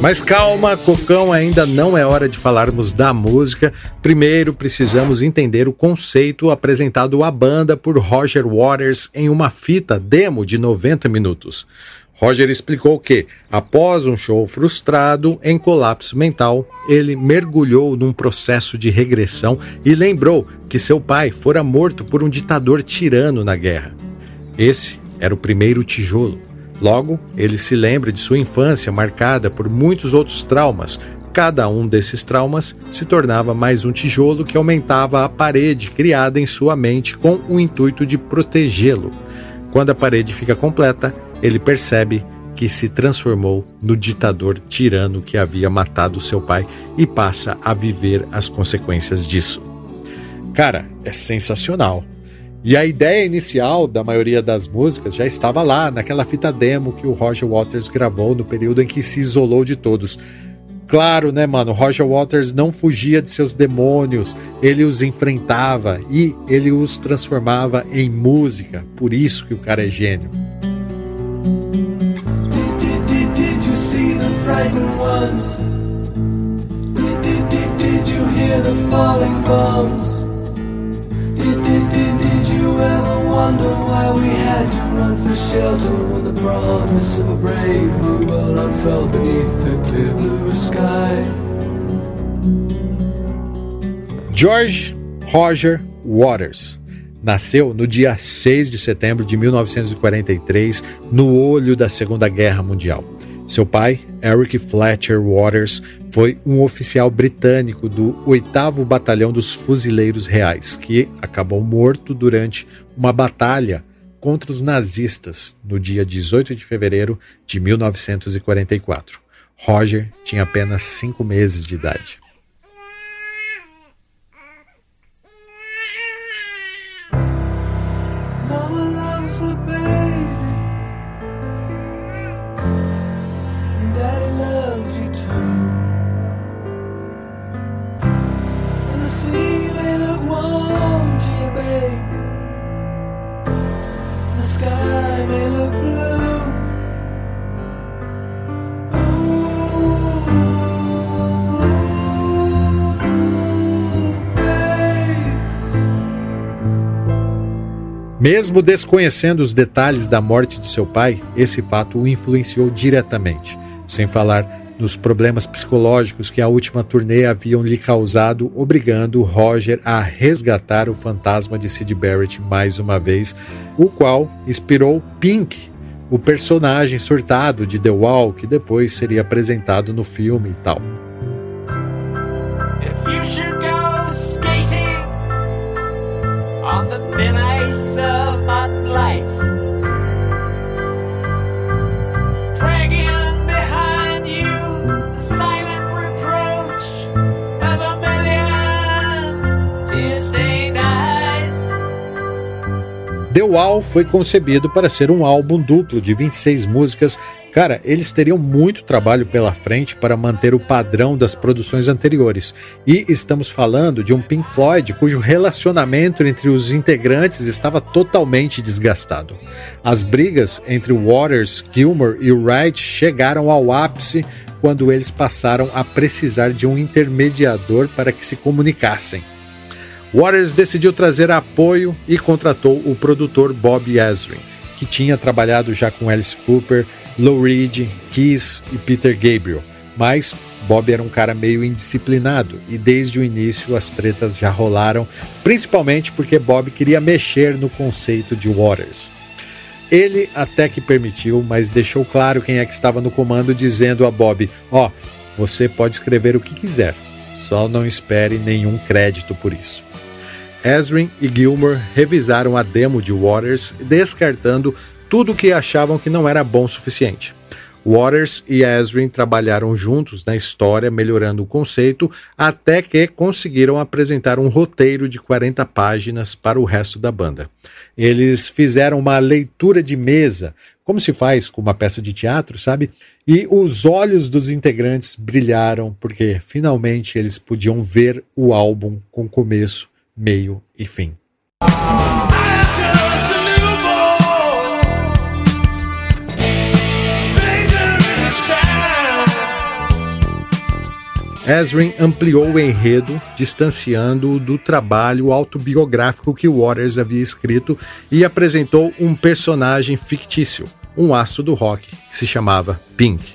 Mas calma, Cocão, ainda não é hora de falarmos da música. Primeiro precisamos entender o conceito apresentado à banda por Roger Waters em uma fita demo de 90 minutos. Roger explicou que, após um show frustrado em colapso mental, ele mergulhou num processo de regressão e lembrou que seu pai fora morto por um ditador tirano na guerra. Esse era o primeiro tijolo Logo, ele se lembra de sua infância marcada por muitos outros traumas. Cada um desses traumas se tornava mais um tijolo que aumentava a parede criada em sua mente com o intuito de protegê-lo. Quando a parede fica completa, ele percebe que se transformou no ditador tirano que havia matado seu pai e passa a viver as consequências disso. Cara, é sensacional. E a ideia inicial da maioria das músicas já estava lá, naquela fita demo que o Roger Waters gravou no período em que se isolou de todos. Claro, né, mano? Roger Waters não fugia de seus demônios, ele os enfrentava e ele os transformava em música. Por isso que o cara é gênio. Did, you hear the falling bombs? you ever wonder why we had to run for shelter when the promise of a brave new world unfurled beneath the clear blue sky? George Roger Waters nasceu no dia 6 de setembro de 1943, no olho da Segunda Guerra Mundial. Seu pai, Eric Fletcher Waters, foi um oficial britânico do 8 Batalhão dos Fuzileiros Reais, que acabou morto durante uma batalha contra os nazistas no dia 18 de fevereiro de 1944. Roger tinha apenas cinco meses de idade. Mesmo desconhecendo os detalhes da morte de seu pai, esse fato o influenciou diretamente, sem falar nos problemas psicológicos que a última turnê haviam lhe causado, obrigando Roger a resgatar o fantasma de Sid Barrett mais uma vez, o qual inspirou Pink, o personagem surtado de The Wall, que depois seria apresentado no filme e tal. on the thin Wall foi concebido para ser um álbum duplo de 26 músicas Cara, eles teriam muito trabalho pela frente para manter o padrão das produções anteriores. E estamos falando de um Pink Floyd cujo relacionamento entre os integrantes estava totalmente desgastado. As brigas entre Waters, Gilmore e Wright chegaram ao ápice quando eles passaram a precisar de um intermediador para que se comunicassem. Waters decidiu trazer apoio e contratou o produtor Bob Ezrin, que tinha trabalhado já com Alice Cooper, Lou Reed, Kiss e Peter Gabriel. Mas Bob era um cara meio indisciplinado e desde o início as tretas já rolaram, principalmente porque Bob queria mexer no conceito de Waters. Ele até que permitiu, mas deixou claro quem é que estava no comando, dizendo a Bob: Ó, oh, você pode escrever o que quiser, só não espere nenhum crédito por isso. Ezrin e Gilmour revisaram a demo de Waters, descartando tudo que achavam que não era bom o suficiente. Waters e Ezrin trabalharam juntos na história, melhorando o conceito, até que conseguiram apresentar um roteiro de 40 páginas para o resto da banda. Eles fizeram uma leitura de mesa, como se faz com uma peça de teatro, sabe? E os olhos dos integrantes brilharam porque finalmente eles podiam ver o álbum com começo, meio e fim. Ezrin ampliou o enredo, distanciando-o do trabalho autobiográfico que Waters havia escrito e apresentou um personagem fictício, um astro do rock, que se chamava Pink.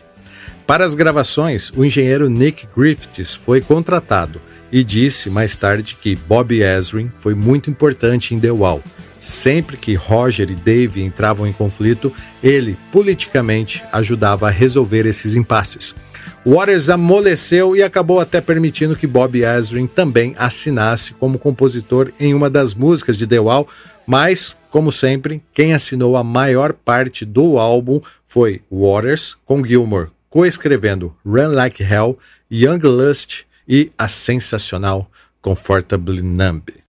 Para as gravações, o engenheiro Nick Griffiths foi contratado e disse mais tarde que Bob Ezrin foi muito importante em The Wall. Sempre que Roger e Dave entravam em conflito, ele, politicamente, ajudava a resolver esses impasses. Waters amoleceu e acabou até permitindo que Bob Ezrin também assinasse como compositor em uma das músicas de The Wall, mas, como sempre, quem assinou a maior parte do álbum foi Waters, com Gilmour coescrevendo Run Like Hell, Young Lust e a sensacional Comfortably Numb.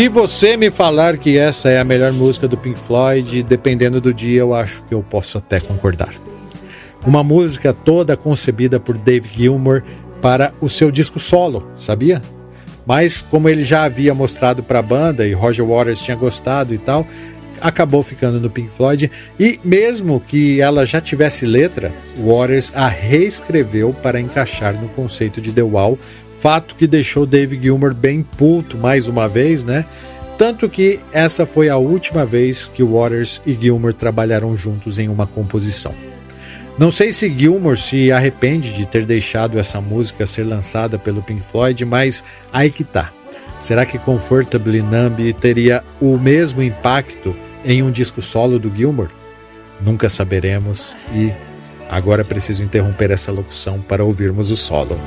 Se você me falar que essa é a melhor música do Pink Floyd, dependendo do dia, eu acho que eu posso até concordar. Uma música toda concebida por Dave Gilmour para o seu disco solo, sabia? Mas como ele já havia mostrado para a banda e Roger Waters tinha gostado e tal, acabou ficando no Pink Floyd e mesmo que ela já tivesse letra, Waters a reescreveu para encaixar no conceito de The Wall Fato que deixou Dave Gilmour bem puto mais uma vez, né? Tanto que essa foi a última vez que Waters e Gilmour trabalharam juntos em uma composição. Não sei se Gilmour se arrepende de ter deixado essa música ser lançada pelo Pink Floyd, mas aí que tá. Será que Comfortably Numb teria o mesmo impacto em um disco solo do Gilmour? Nunca saberemos e agora preciso interromper essa locução para ouvirmos o solo.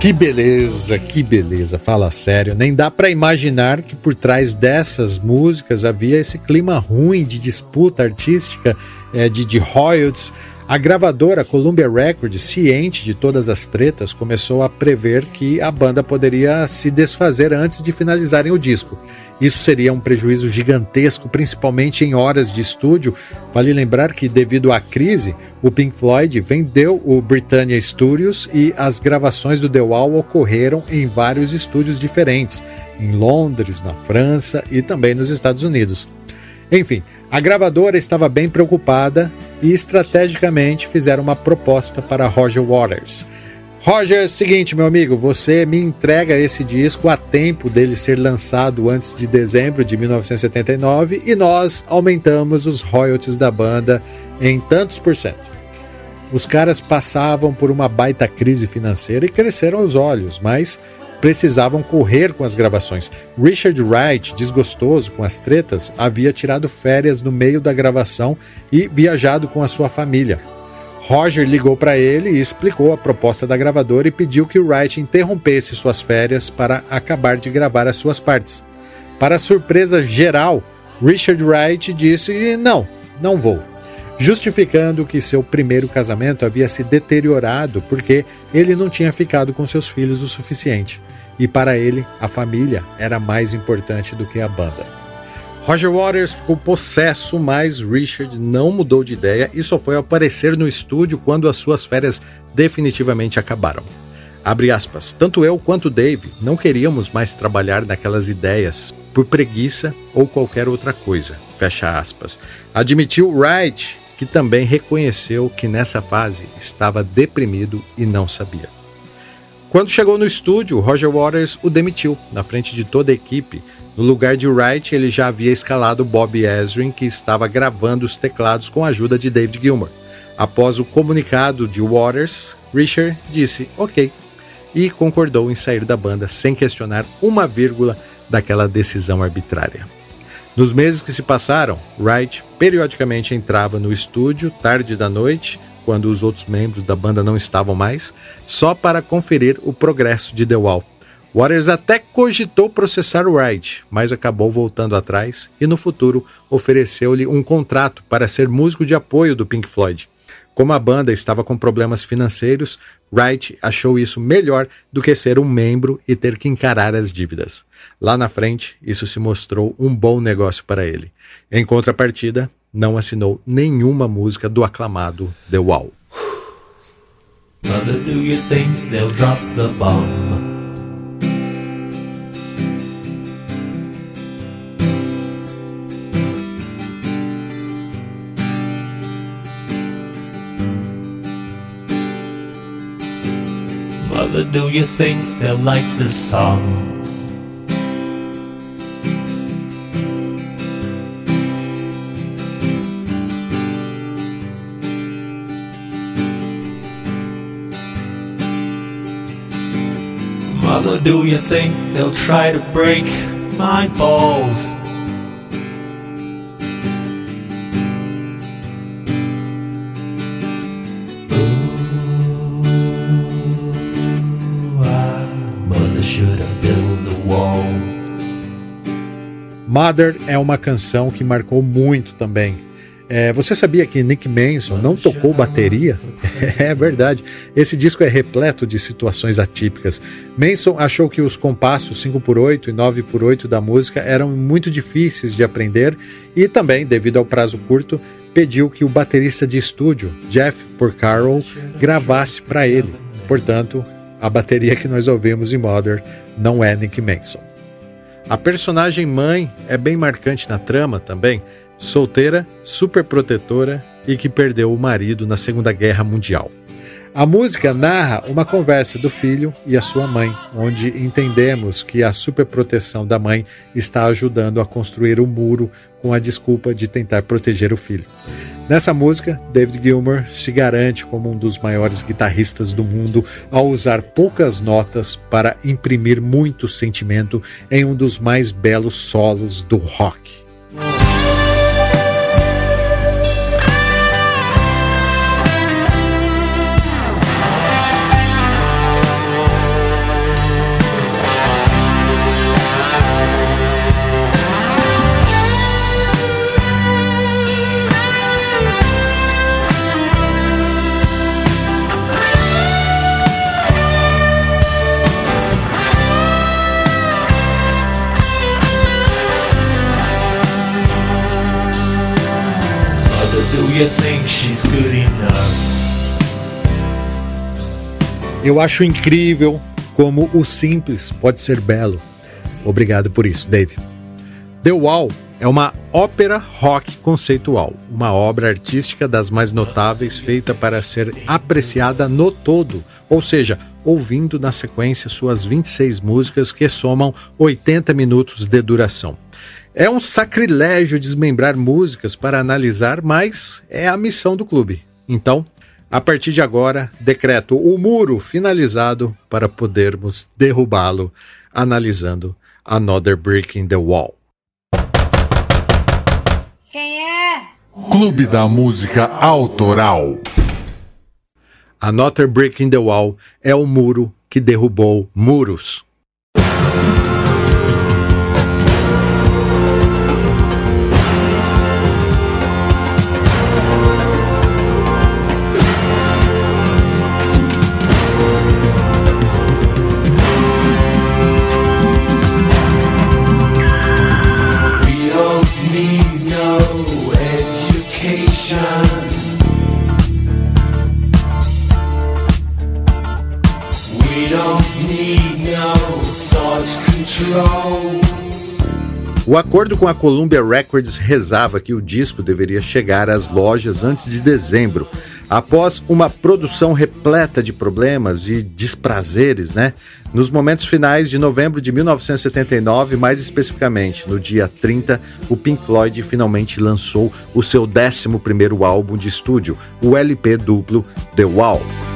Que beleza, que beleza, fala sério. Nem dá para imaginar que por trás dessas músicas havia esse clima ruim de disputa artística, é, de, de royalties. A gravadora Columbia Records, ciente de todas as tretas, começou a prever que a banda poderia se desfazer antes de finalizarem o disco. Isso seria um prejuízo gigantesco, principalmente em horas de estúdio. Vale lembrar que, devido à crise, o Pink Floyd vendeu o Britannia Studios e as gravações do The Wall ocorreram em vários estúdios diferentes, em Londres, na França e também nos Estados Unidos. Enfim, a gravadora estava bem preocupada e estrategicamente fizeram uma proposta para Roger Waters. Roger, seguinte, meu amigo, você me entrega esse disco a tempo dele ser lançado antes de dezembro de 1979 e nós aumentamos os royalties da banda em tantos por cento. Os caras passavam por uma baita crise financeira e cresceram os olhos, mas precisavam correr com as gravações. Richard Wright, desgostoso com as tretas, havia tirado férias no meio da gravação e viajado com a sua família. Roger ligou para ele e explicou a proposta da gravadora e pediu que Wright interrompesse suas férias para acabar de gravar as suas partes. Para surpresa geral, Richard Wright disse: Não, não vou justificando que seu primeiro casamento havia se deteriorado porque ele não tinha ficado com seus filhos o suficiente. E para ele, a família era mais importante do que a banda. Roger Waters ficou possesso, mas Richard não mudou de ideia e só foi aparecer no estúdio quando as suas férias definitivamente acabaram. Abre aspas. Tanto eu quanto Dave não queríamos mais trabalhar naquelas ideias por preguiça ou qualquer outra coisa. Fecha aspas. Admitiu Wright que também reconheceu que nessa fase estava deprimido e não sabia. Quando chegou no estúdio, Roger Waters o demitiu na frente de toda a equipe. No lugar de Wright, ele já havia escalado Bob Ezrin, que estava gravando os teclados com a ajuda de David Gilmour. Após o comunicado de Waters, Richard disse ok e concordou em sair da banda sem questionar uma vírgula daquela decisão arbitrária. Nos meses que se passaram, Wright periodicamente entrava no estúdio tarde da noite, quando os outros membros da banda não estavam mais, só para conferir o progresso de The Wall. Waters até cogitou processar Wright, mas acabou voltando atrás e no futuro ofereceu-lhe um contrato para ser músico de apoio do Pink Floyd. Como a banda estava com problemas financeiros, Wright achou isso melhor do que ser um membro e ter que encarar as dívidas. Lá na frente, isso se mostrou um bom negócio para ele. Em contrapartida, não assinou nenhuma música do aclamado The Wall. Mother, do you think they'll drop the bomb? Mother, do you think they'll like this song? Mother, do you think they'll try to break my balls? Mother é uma canção que marcou muito também. É, você sabia que Nick Manson não tocou bateria? é verdade. Esse disco é repleto de situações atípicas. Manson achou que os compassos 5x8 e 9x8 da música eram muito difíceis de aprender e também, devido ao prazo curto, pediu que o baterista de estúdio, Jeff Porcaro, gravasse para ele. Portanto, a bateria que nós ouvimos em Mother não é Nick Manson. A personagem mãe é bem marcante na trama também, solteira, super protetora e que perdeu o marido na Segunda Guerra Mundial. A música narra uma conversa do filho e a sua mãe, onde entendemos que a superproteção da mãe está ajudando a construir o um muro com a desculpa de tentar proteger o filho. Nessa música, David Gilmour se garante como um dos maiores guitarristas do mundo ao usar poucas notas para imprimir muito sentimento em um dos mais belos solos do rock. Eu acho incrível como o simples pode ser belo. Obrigado por isso, Dave. The Wall é uma ópera rock conceitual, uma obra artística das mais notáveis feita para ser apreciada no todo, ou seja, ouvindo na sequência suas 26 músicas que somam 80 minutos de duração. É um sacrilégio desmembrar músicas para analisar, mas é a missão do clube. Então, A partir de agora, decreto o muro finalizado para podermos derrubá-lo, analisando Another Brick in the Wall. Quem é? Clube da Música Autoral. Another Brick in the Wall é o muro que derrubou muros. Acordo com a Columbia Records rezava que o disco deveria chegar às lojas antes de dezembro, após uma produção repleta de problemas e desprazeres, né? Nos momentos finais de novembro de 1979, mais especificamente no dia 30, o Pink Floyd finalmente lançou o seu 11º álbum de estúdio, o LP duplo The Wall.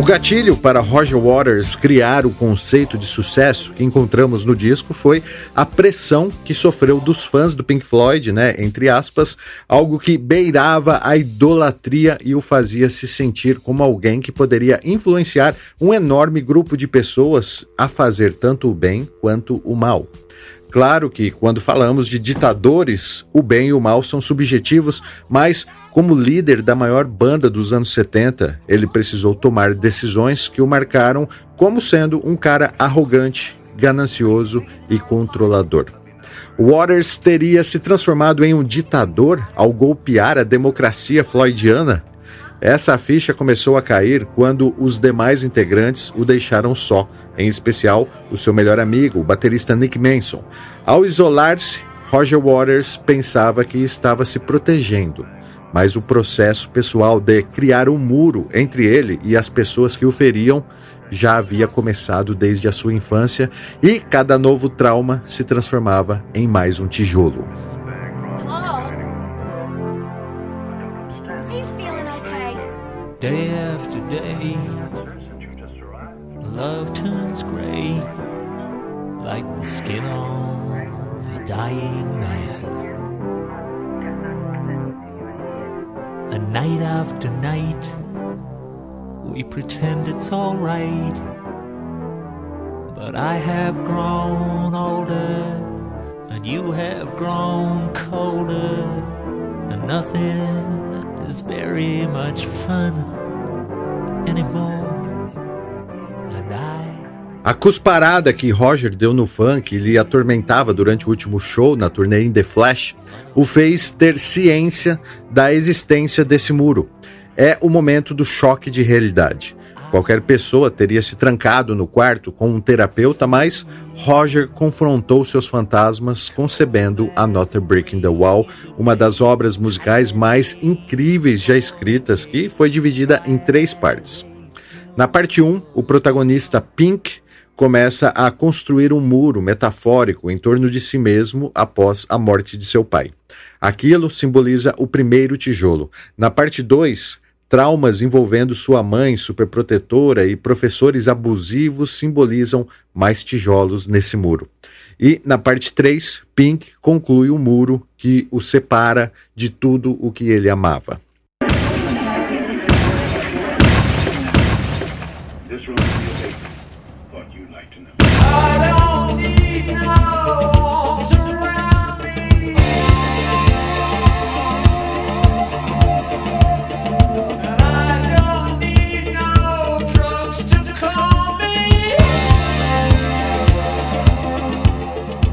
O gatilho para Roger Waters criar o conceito de sucesso que encontramos no disco foi a pressão que sofreu dos fãs do Pink Floyd, né, entre aspas, algo que beirava a idolatria e o fazia se sentir como alguém que poderia influenciar um enorme grupo de pessoas a fazer tanto o bem quanto o mal. Claro que, quando falamos de ditadores, o bem e o mal são subjetivos, mas como líder da maior banda dos anos 70, ele precisou tomar decisões que o marcaram como sendo um cara arrogante, ganancioso e controlador. Waters teria se transformado em um ditador ao golpear a democracia floydiana? Essa ficha começou a cair quando os demais integrantes o deixaram só, em especial o seu melhor amigo, o baterista Nick Manson. Ao isolar-se, Roger Waters pensava que estava se protegendo mas o processo pessoal de criar um muro entre ele e as pessoas que o feriam já havia começado desde a sua infância e cada novo trauma se transformava em mais um tijolo. Day after day, love turns gray, like the skin of a dying man. And night after night, we pretend it's alright. But I have grown older, and you have grown colder, and nothing is very much fun anymore. And I. A cusparada que Roger deu no funk e lhe atormentava durante o último show na turnê In The Flash o fez ter ciência da existência desse muro. É o momento do choque de realidade. Qualquer pessoa teria se trancado no quarto com um terapeuta, mas Roger confrontou seus fantasmas concebendo Brick in the Wall, uma das obras musicais mais incríveis já escritas, que foi dividida em três partes. Na parte 1, o protagonista Pink começa a construir um muro metafórico em torno de si mesmo após a morte de seu pai. Aquilo simboliza o primeiro tijolo. Na parte 2, traumas envolvendo sua mãe superprotetora e professores abusivos simbolizam mais tijolos nesse muro. E na parte 3, Pink conclui o um muro que o separa de tudo o que ele amava.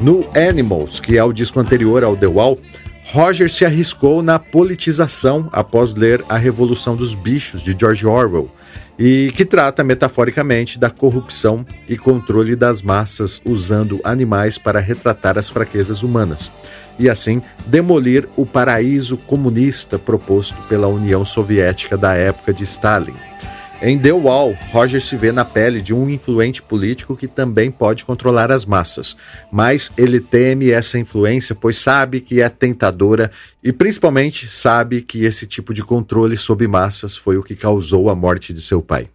No Animals, que é o disco anterior ao The Wall, Roger se arriscou na politização após ler A Revolução dos Bichos, de George Orwell, e que trata metaforicamente da corrupção e controle das massas usando animais para retratar as fraquezas humanas, e assim demolir o paraíso comunista proposto pela União Soviética da época de Stalin. Em The Wall, Roger se vê na pele de um influente político que também pode controlar as massas, mas ele teme essa influência pois sabe que é tentadora e principalmente sabe que esse tipo de controle sobre massas foi o que causou a morte de seu pai.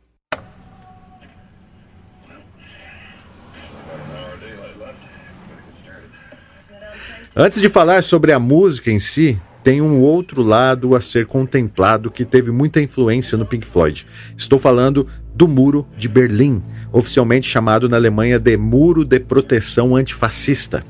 Antes de falar sobre a música em si, tem um outro lado a ser contemplado que teve muita influência no Pink Floyd. Estou falando do Muro de Berlim, oficialmente chamado na Alemanha de Muro de Proteção Antifascista.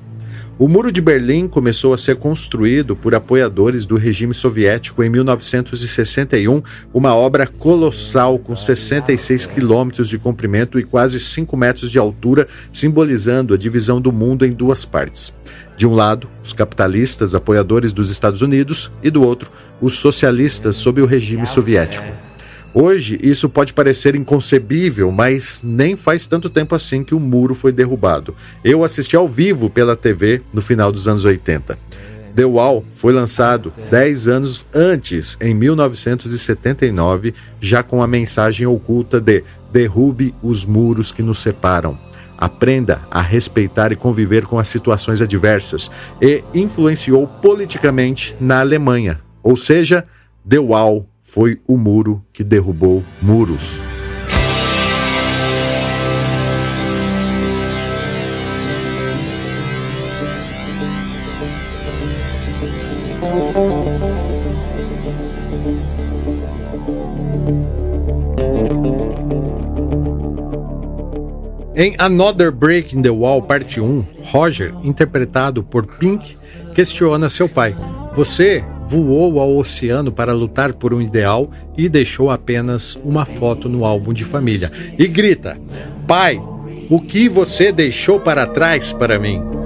O Muro de Berlim começou a ser construído por apoiadores do regime soviético em 1961, uma obra colossal com 66 quilômetros de comprimento e quase 5 metros de altura, simbolizando a divisão do mundo em duas partes. De um lado, os capitalistas apoiadores dos Estados Unidos, e do outro, os socialistas sob o regime soviético. Hoje, isso pode parecer inconcebível, mas nem faz tanto tempo assim que o muro foi derrubado. Eu assisti ao vivo pela TV no final dos anos 80. The Wall foi lançado 10 anos antes, em 1979, já com a mensagem oculta de derrube os muros que nos separam. Aprenda a respeitar e conviver com as situações adversas e influenciou politicamente na Alemanha. Ou seja, The Wall foi o muro que derrubou muros. Em Another Break in the Wall, parte 1, Roger, interpretado por Pink, questiona seu pai: Você voou ao oceano para lutar por um ideal e deixou apenas uma foto no álbum de família. E grita: Pai, o que você deixou para trás para mim?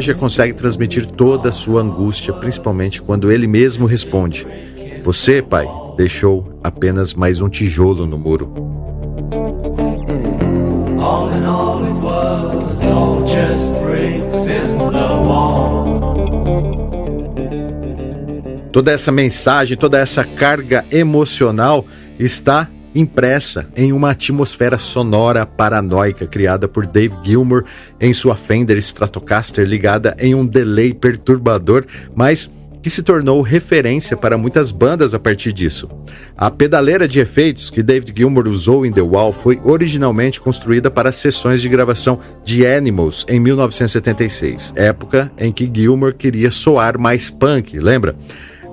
Roger consegue transmitir toda a sua angústia, principalmente quando ele mesmo responde: Você, pai, deixou apenas mais um tijolo no muro. Toda essa mensagem, toda essa carga emocional está impressa em uma atmosfera sonora paranoica criada por Dave Gilmour em sua Fender Stratocaster ligada em um delay perturbador, mas que se tornou referência para muitas bandas a partir disso. A pedaleira de efeitos que David Gilmour usou em The Wall foi originalmente construída para sessões de gravação de Animals em 1976, época em que Gilmour queria soar mais punk, lembra?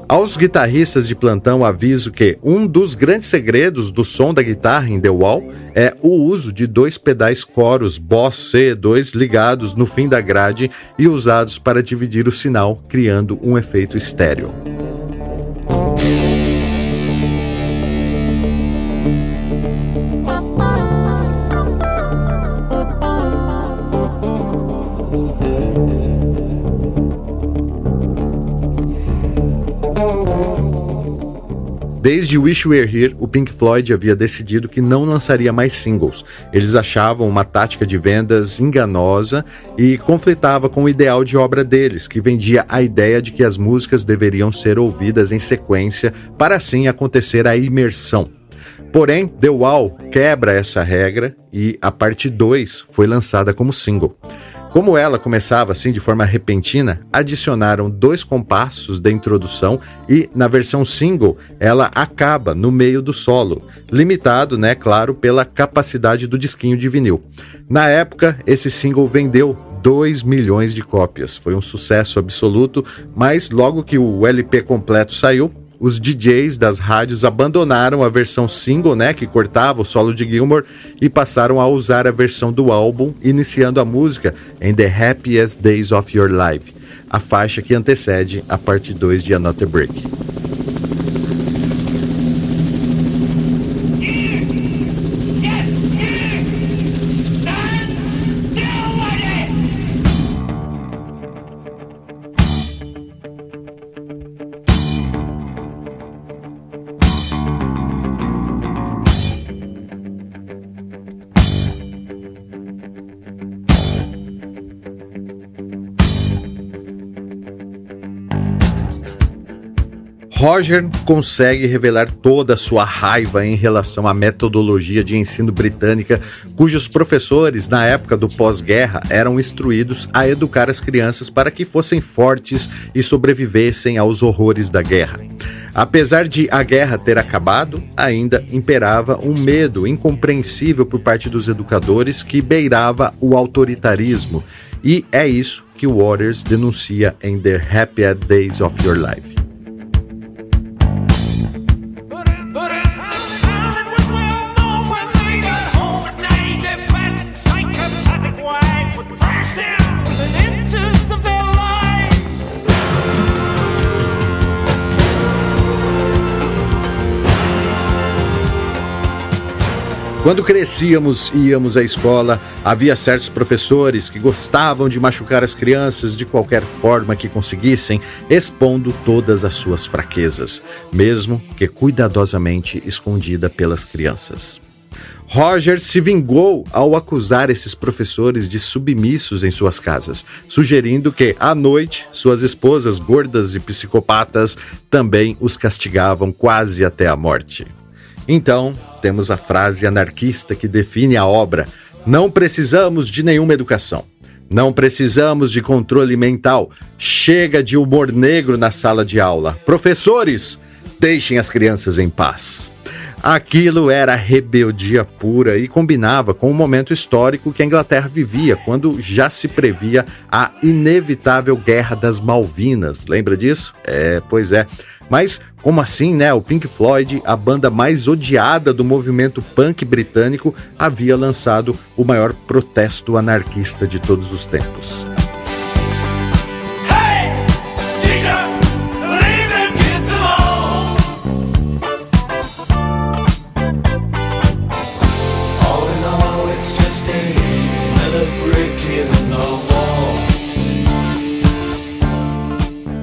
Aos guitarristas de plantão aviso que um dos grandes segredos do som da guitarra em The Wall é o uso de dois pedais coros Boss C2 ligados no fim da grade e usados para dividir o sinal, criando um efeito estéreo. Desde Wish Were Here, o Pink Floyd havia decidido que não lançaria mais singles. Eles achavam uma tática de vendas enganosa e conflitava com o ideal de obra deles, que vendia a ideia de que as músicas deveriam ser ouvidas em sequência para assim acontecer a imersão. Porém, The Wall quebra essa regra e a parte 2 foi lançada como single. Como ela começava assim de forma repentina, adicionaram dois compassos da introdução e, na versão single, ela acaba no meio do solo, limitado, né, claro, pela capacidade do disquinho de vinil. Na época, esse single vendeu 2 milhões de cópias. Foi um sucesso absoluto, mas logo que o LP completo saiu, os DJs das rádios abandonaram a versão single, né, que cortava o solo de Gilmore, e passaram a usar a versão do álbum, iniciando a música em The Happiest Days of Your Life, a faixa que antecede a parte 2 de Another Break. Roger consegue revelar toda a sua raiva em relação à metodologia de ensino britânica, cujos professores, na época do pós-guerra, eram instruídos a educar as crianças para que fossem fortes e sobrevivessem aos horrores da guerra. Apesar de a guerra ter acabado, ainda imperava um medo incompreensível por parte dos educadores que beirava o autoritarismo. E é isso que Waters denuncia em The Happy Days of Your Life. Quando crescíamos e íamos à escola, havia certos professores que gostavam de machucar as crianças de qualquer forma que conseguissem, expondo todas as suas fraquezas, mesmo que cuidadosamente escondida pelas crianças. Roger se vingou ao acusar esses professores de submissos em suas casas, sugerindo que, à noite, suas esposas gordas e psicopatas também os castigavam quase até a morte. Então, temos a frase anarquista que define a obra: Não precisamos de nenhuma educação. Não precisamos de controle mental. Chega de humor negro na sala de aula. Professores, deixem as crianças em paz. Aquilo era rebeldia pura e combinava com o momento histórico que a Inglaterra vivia, quando já se previa a inevitável Guerra das Malvinas. Lembra disso? É, pois é. Mas como assim, né? O Pink Floyd, a banda mais odiada do movimento punk britânico, havia lançado o maior protesto anarquista de todos os tempos.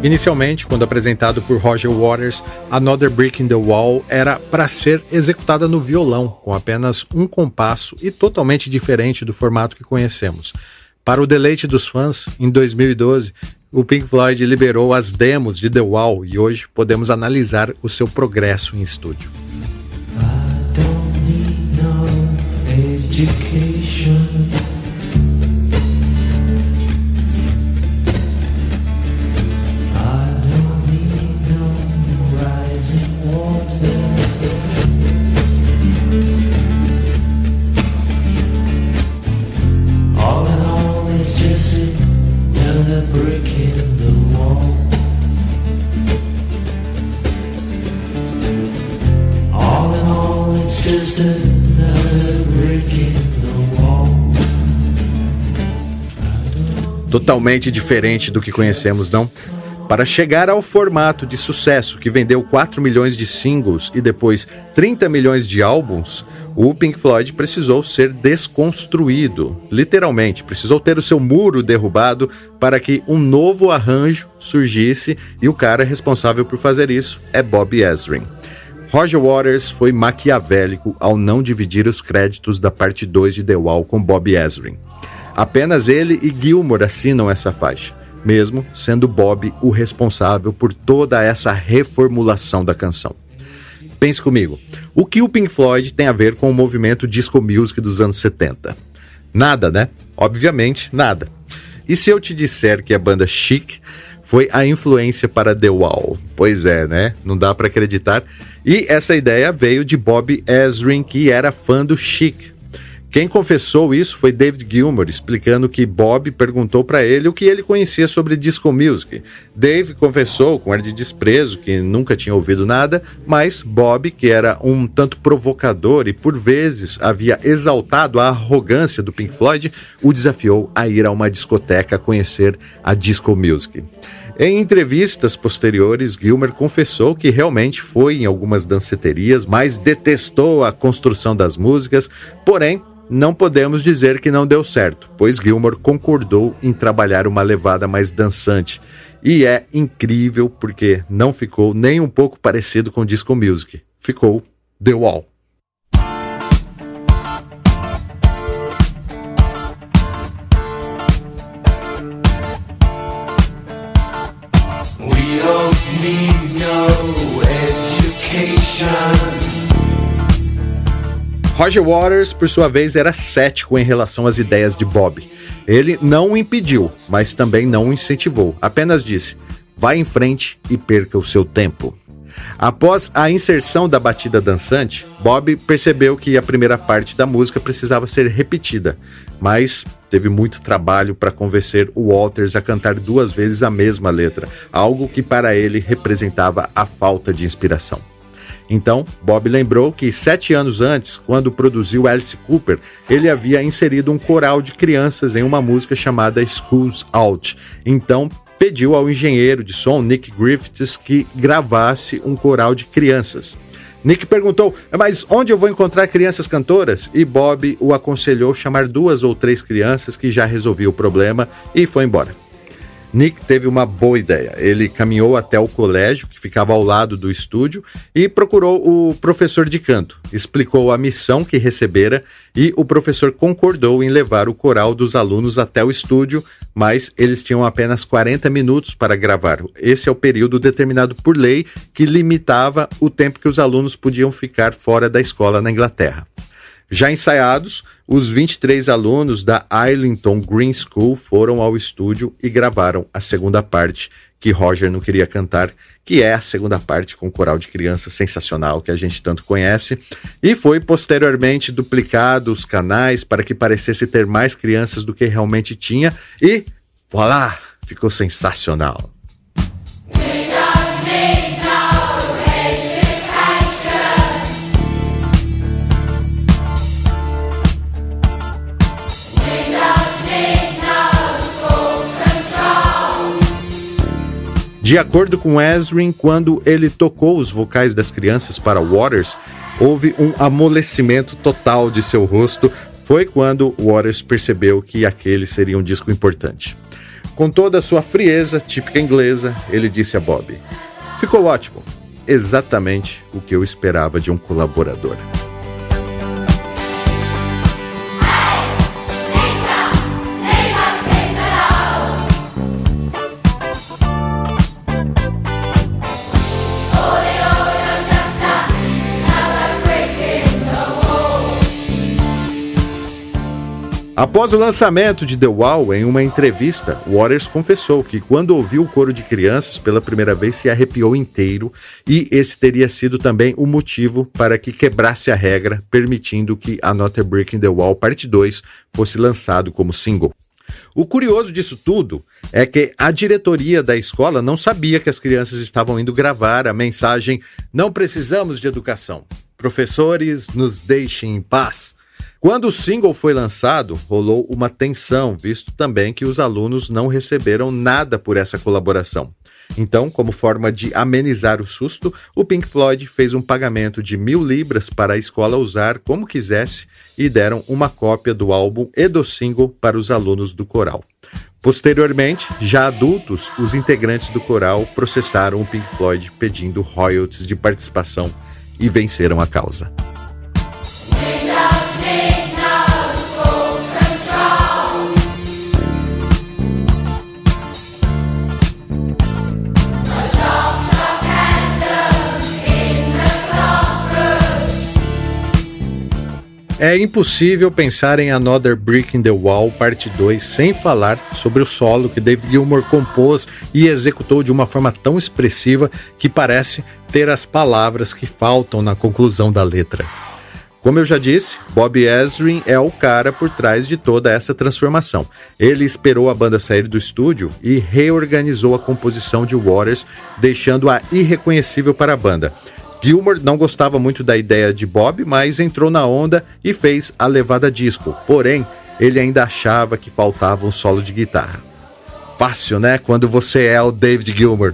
Inicialmente, quando apresentado por Roger Waters, Another Brick in the Wall era para ser executada no violão, com apenas um compasso e totalmente diferente do formato que conhecemos. Para o deleite dos fãs, em 2012, o Pink Floyd liberou as demos de The Wall e hoje podemos analisar o seu progresso em estúdio. Totalmente diferente do que conhecemos, não? Para chegar ao formato de sucesso que vendeu 4 milhões de singles e depois 30 milhões de álbuns, o Pink Floyd precisou ser desconstruído, literalmente, precisou ter o seu muro derrubado para que um novo arranjo surgisse e o cara responsável por fazer isso é Bob Ezrin. Roger Waters foi maquiavélico ao não dividir os créditos da parte 2 de The Wall com Bob Ezrin. Apenas ele e Gilmour assinam essa faixa, mesmo sendo Bob o responsável por toda essa reformulação da canção. Pense comigo, o que o Pink Floyd tem a ver com o movimento disco music dos anos 70? Nada, né? Obviamente, nada. E se eu te disser que a banda Chic foi a influência para The Wall? Pois é, né? Não dá para acreditar. E essa ideia veio de Bob Ezrin, que era fã do Chic, Quem confessou isso foi David Gilmour, explicando que Bob perguntou para ele o que ele conhecia sobre disco music. Dave confessou com ar de desprezo que nunca tinha ouvido nada, mas Bob, que era um tanto provocador e por vezes havia exaltado a arrogância do Pink Floyd, o desafiou a ir a uma discoteca conhecer a disco music. Em entrevistas posteriores, Gilmer confessou que realmente foi em algumas danceterias, mas detestou a construção das músicas, porém não podemos dizer que não deu certo, pois Gilmore concordou em trabalhar uma levada mais dançante. E é incrível porque não ficou nem um pouco parecido com disco music. Ficou The Wall. Roger Waters, por sua vez, era cético em relação às ideias de Bob. Ele não o impediu, mas também não o incentivou. Apenas disse: vá em frente e perca o seu tempo. Após a inserção da batida dançante, Bob percebeu que a primeira parte da música precisava ser repetida, mas teve muito trabalho para convencer o Waters a cantar duas vezes a mesma letra, algo que para ele representava a falta de inspiração. Então, Bob lembrou que sete anos antes, quando produziu Alice Cooper, ele havia inserido um coral de crianças em uma música chamada Schools Out. Então, pediu ao engenheiro de som Nick Griffiths que gravasse um coral de crianças. Nick perguntou: Mas onde eu vou encontrar crianças cantoras? E Bob o aconselhou chamar duas ou três crianças que já resolvia o problema e foi embora. Nick teve uma boa ideia. Ele caminhou até o colégio, que ficava ao lado do estúdio, e procurou o professor de canto. Explicou a missão que recebera e o professor concordou em levar o coral dos alunos até o estúdio, mas eles tinham apenas 40 minutos para gravar. Esse é o período determinado por lei que limitava o tempo que os alunos podiam ficar fora da escola na Inglaterra. Já ensaiados, os 23 alunos da Islington Green School foram ao estúdio e gravaram a segunda parte que Roger não queria cantar, que é a segunda parte com coral de crianças sensacional que a gente tanto conhece, e foi posteriormente duplicado os canais para que parecesse ter mais crianças do que realmente tinha e voilà, ficou sensacional. De acordo com Ezrin, quando ele tocou os vocais das crianças para Waters, houve um amolecimento total de seu rosto. Foi quando Waters percebeu que aquele seria um disco importante. Com toda a sua frieza típica inglesa, ele disse a Bob: Ficou ótimo, exatamente o que eu esperava de um colaborador. Após o lançamento de The Wall, em uma entrevista, Waters confessou que quando ouviu o coro de crianças pela primeira vez se arrepiou inteiro e esse teria sido também o motivo para que quebrasse a regra, permitindo que Another Brick in the Wall Parte 2 fosse lançado como single. O curioso disso tudo é que a diretoria da escola não sabia que as crianças estavam indo gravar a mensagem Não precisamos de educação. Professores, nos deixem em paz. Quando o single foi lançado, rolou uma tensão, visto também que os alunos não receberam nada por essa colaboração. Então, como forma de amenizar o susto, o Pink Floyd fez um pagamento de mil libras para a escola usar como quisesse e deram uma cópia do álbum e do single para os alunos do coral. Posteriormente, já adultos, os integrantes do coral processaram o Pink Floyd pedindo royalties de participação e venceram a causa. É impossível pensar em Another Brick in the Wall, parte 2, sem falar sobre o solo que David Gilmour compôs e executou de uma forma tão expressiva que parece ter as palavras que faltam na conclusão da letra. Como eu já disse, Bob Ezrin é o cara por trás de toda essa transformação. Ele esperou a banda sair do estúdio e reorganizou a composição de Waters, deixando-a irreconhecível para a banda. Gilmour não gostava muito da ideia de Bob, mas entrou na onda e fez a levada disco. Porém, ele ainda achava que faltava um solo de guitarra. Fácil, né? Quando você é o David Gilmour.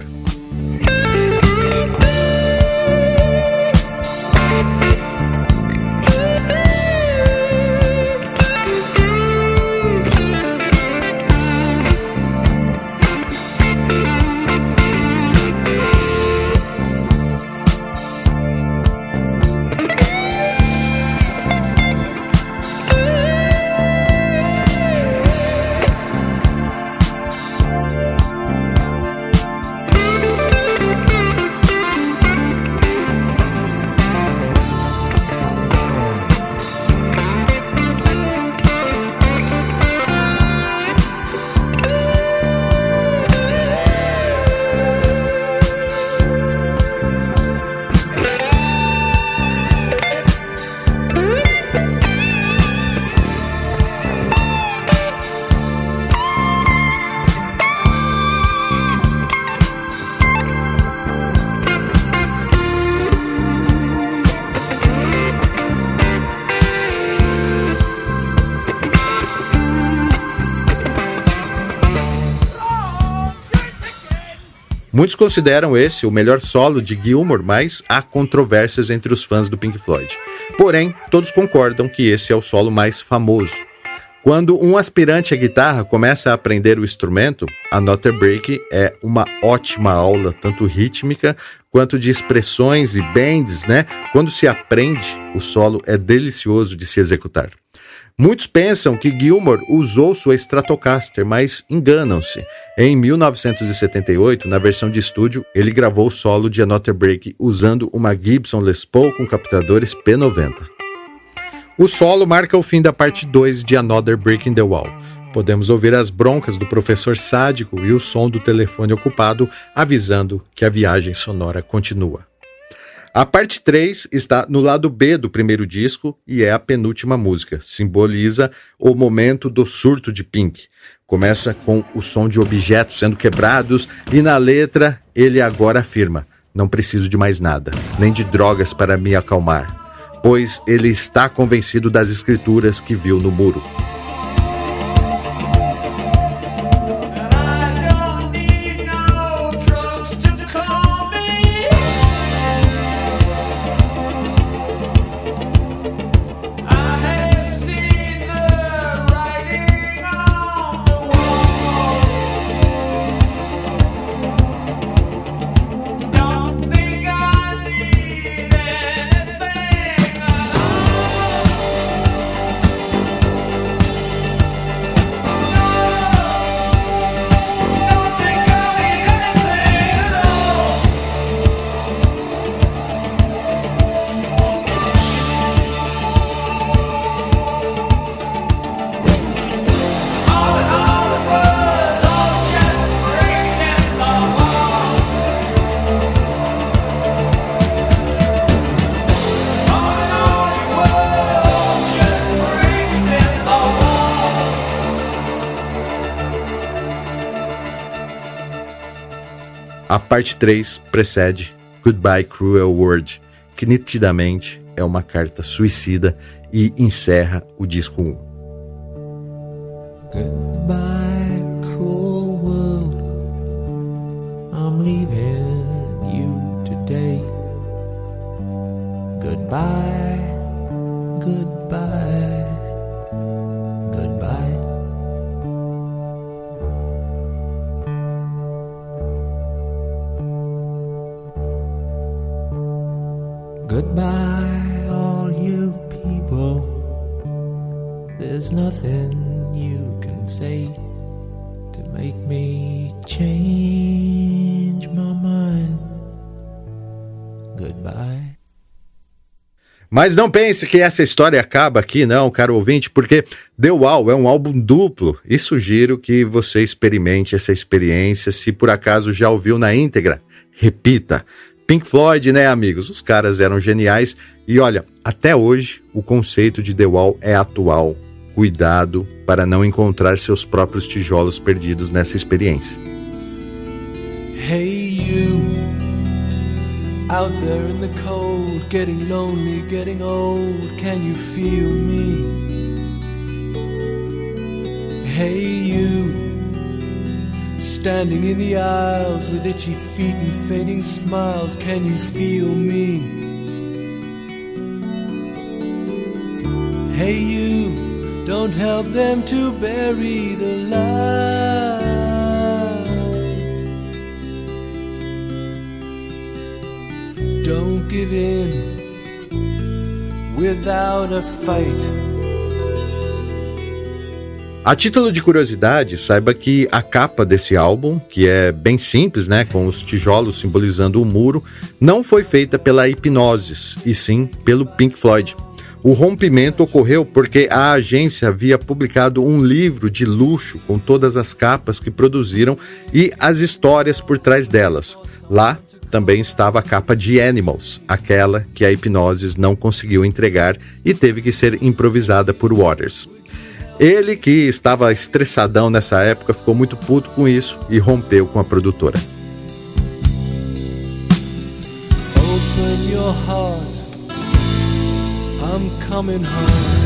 Consideram esse o melhor solo de Gilmour, mas há controvérsias entre os fãs do Pink Floyd. Porém, todos concordam que esse é o solo mais famoso. Quando um aspirante à guitarra começa a aprender o instrumento, a Notter Break é uma ótima aula, tanto rítmica quanto de expressões e bends, né? Quando se aprende, o solo é delicioso de se executar. Muitos pensam que Gilmour usou sua Stratocaster, mas enganam-se. Em 1978, na versão de estúdio, ele gravou o solo de Another Break usando uma Gibson Les Paul com captadores P90. O solo marca o fim da parte 2 de Another Break in the Wall. Podemos ouvir as broncas do professor sádico e o som do telefone ocupado avisando que a viagem sonora continua. A parte 3 está no lado B do primeiro disco e é a penúltima música. Simboliza o momento do surto de Pink. Começa com o som de objetos sendo quebrados e na letra ele agora afirma: Não preciso de mais nada, nem de drogas para me acalmar, pois ele está convencido das escrituras que viu no muro. Parte 3 precede Goodbye Cruel World, que nitidamente é uma carta suicida e encerra o disco 1. Goodbye, cruel world. I'm leaving you today. Goodbye, goodbye. Goodbye, all you people. There's nothing you can say to make me change my mind. Goodbye. Mas não pense que essa história acaba aqui, não, caro ouvinte, porque The Wall é um álbum duplo e sugiro que você experimente essa experiência. Se por acaso já ouviu na íntegra, repita. Pink Floyd, né, amigos? Os caras eram geniais e olha, até hoje o conceito de The Wall é atual. Cuidado para não encontrar seus próprios tijolos perdidos nessa experiência. Hey you, out there in the cold, getting lonely, getting old, can you feel me? Hey you Standing in the aisles with itchy feet and fading smiles, can you feel me? Hey, you, don't help them to bury the light. Don't give in without a fight. A título de curiosidade, saiba que a capa desse álbum, que é bem simples, né, com os tijolos simbolizando o muro, não foi feita pela Hipnosis, e sim pelo Pink Floyd. O rompimento ocorreu porque a agência havia publicado um livro de luxo com todas as capas que produziram e as histórias por trás delas. Lá também estava a capa de Animals, aquela que a Hipnosis não conseguiu entregar e teve que ser improvisada por Waters. Ele, que estava estressadão nessa época, ficou muito puto com isso e rompeu com a produtora. Open your heart, I'm coming home.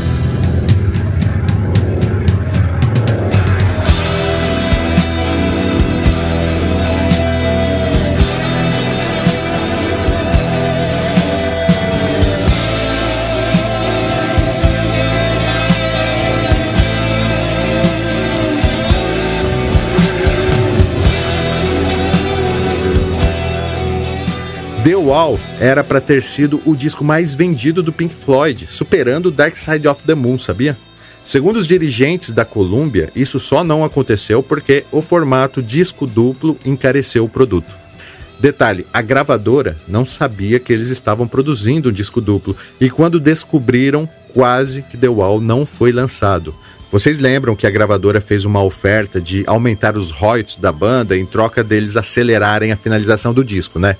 Wall era para ter sido o disco mais vendido do Pink Floyd, superando Dark Side of the Moon, sabia? Segundo os dirigentes da Columbia, isso só não aconteceu porque o formato disco duplo encareceu o produto. Detalhe: a gravadora não sabia que eles estavam produzindo um disco duplo e quando descobriram, quase que The Wall não foi lançado. Vocês lembram que a gravadora fez uma oferta de aumentar os royalties da banda em troca deles acelerarem a finalização do disco, né?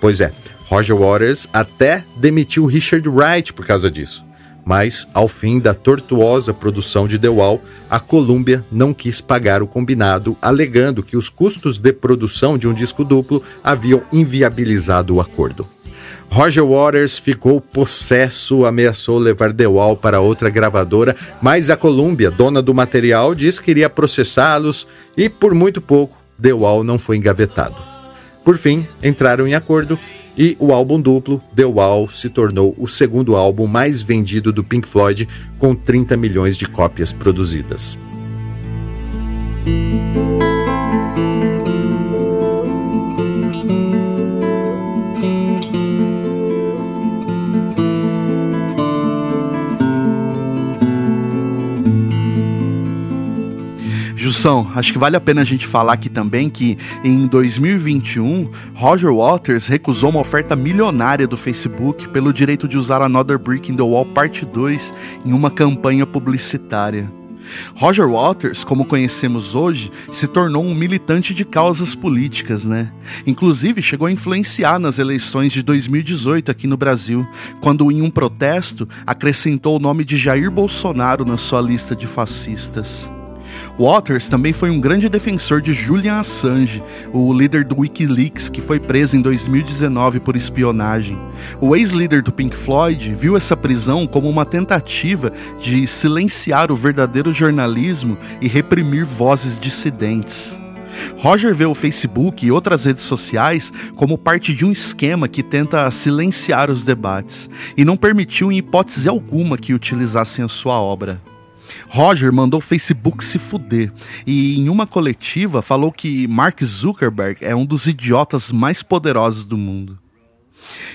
Pois é, Roger Waters até demitiu Richard Wright por causa disso. Mas, ao fim da tortuosa produção de The Wall, a Columbia não quis pagar o combinado, alegando que os custos de produção de um disco duplo haviam inviabilizado o acordo. Roger Waters ficou possesso, ameaçou levar The Wall para outra gravadora, mas a Columbia, dona do material, disse que iria processá-los e, por muito pouco, The Wall não foi engavetado. Por fim, entraram em acordo e o álbum duplo, The Wall, se tornou o segundo álbum mais vendido do Pink Floyd, com 30 milhões de cópias produzidas. Jussão, acho que vale a pena a gente falar aqui também que em 2021, Roger Waters recusou uma oferta milionária do Facebook pelo direito de usar Another Brick in the Wall Parte 2 em uma campanha publicitária. Roger Waters, como conhecemos hoje, se tornou um militante de causas políticas, né? Inclusive chegou a influenciar nas eleições de 2018 aqui no Brasil, quando em um protesto acrescentou o nome de Jair Bolsonaro na sua lista de fascistas. Waters também foi um grande defensor de Julian Assange, o líder do Wikileaks que foi preso em 2019 por espionagem. O ex-líder do Pink Floyd viu essa prisão como uma tentativa de silenciar o verdadeiro jornalismo e reprimir vozes dissidentes. Roger vê o Facebook e outras redes sociais como parte de um esquema que tenta silenciar os debates e não permitiu em hipótese alguma que utilizassem a sua obra. Roger mandou o Facebook se fuder e em uma coletiva falou que Mark Zuckerberg é um dos idiotas mais poderosos do mundo.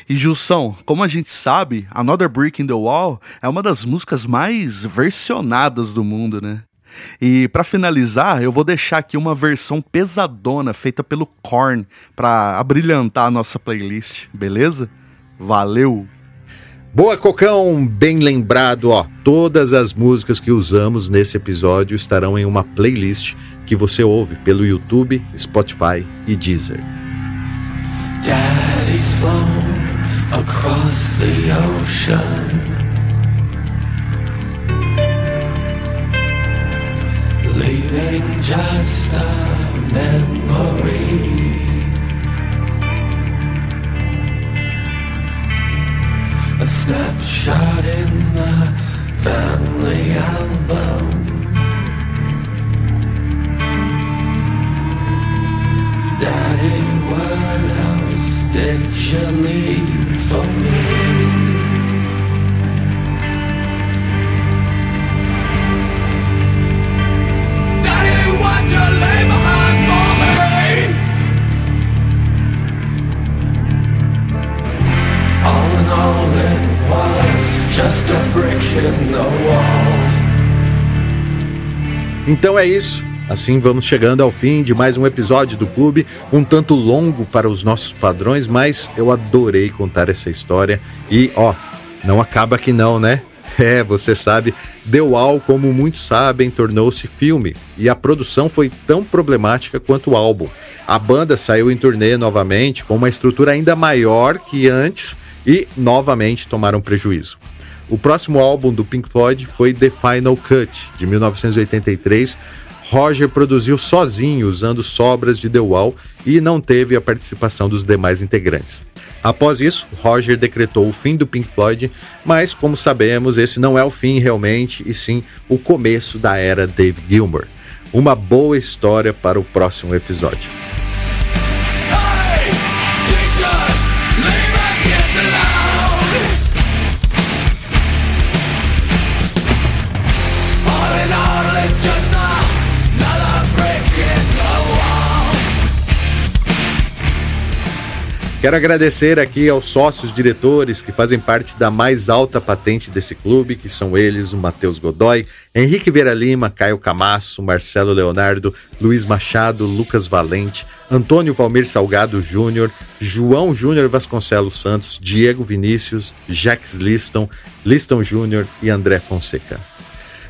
E Jussão, como a gente sabe, Another Brick in the Wall é uma das músicas mais versionadas do mundo, né? E para finalizar, eu vou deixar aqui uma versão pesadona feita pelo Korn para abrilhantar a nossa playlist, beleza? Valeu! Boa, Cocão, bem lembrado, ó. Todas as músicas que usamos nesse episódio estarão em uma playlist que você ouve pelo YouTube, Spotify e Deezer. Daddy's flown across the ocean. leaving just a memory. Snapshot in the family album. Daddy, what else did you leave for me? Então é isso. Assim vamos chegando ao fim de mais um episódio do clube, um tanto longo para os nossos padrões, mas eu adorei contar essa história e ó, não acaba aqui não, né? É, você sabe, The Wall, como muitos sabem, tornou-se filme e a produção foi tão problemática quanto o álbum. A banda saiu em turnê novamente com uma estrutura ainda maior que antes e novamente tomaram prejuízo. O próximo álbum do Pink Floyd foi The Final Cut, de 1983. Roger produziu sozinho, usando sobras de The Wall e não teve a participação dos demais integrantes. Após isso, Roger decretou o fim do Pink Floyd, mas, como sabemos, esse não é o fim realmente, e sim o começo da era Dave Gilmour. Uma boa história para o próximo episódio. Quero agradecer aqui aos sócios diretores que fazem parte da mais alta patente desse clube, que são eles o Matheus Godoy, Henrique Vera Lima, Caio Camasso, Marcelo Leonardo, Luiz Machado, Lucas Valente, Antônio Valmir Salgado Júnior, João Júnior Vasconcelos Santos, Diego Vinícius, Jacques Liston, Liston Júnior e André Fonseca.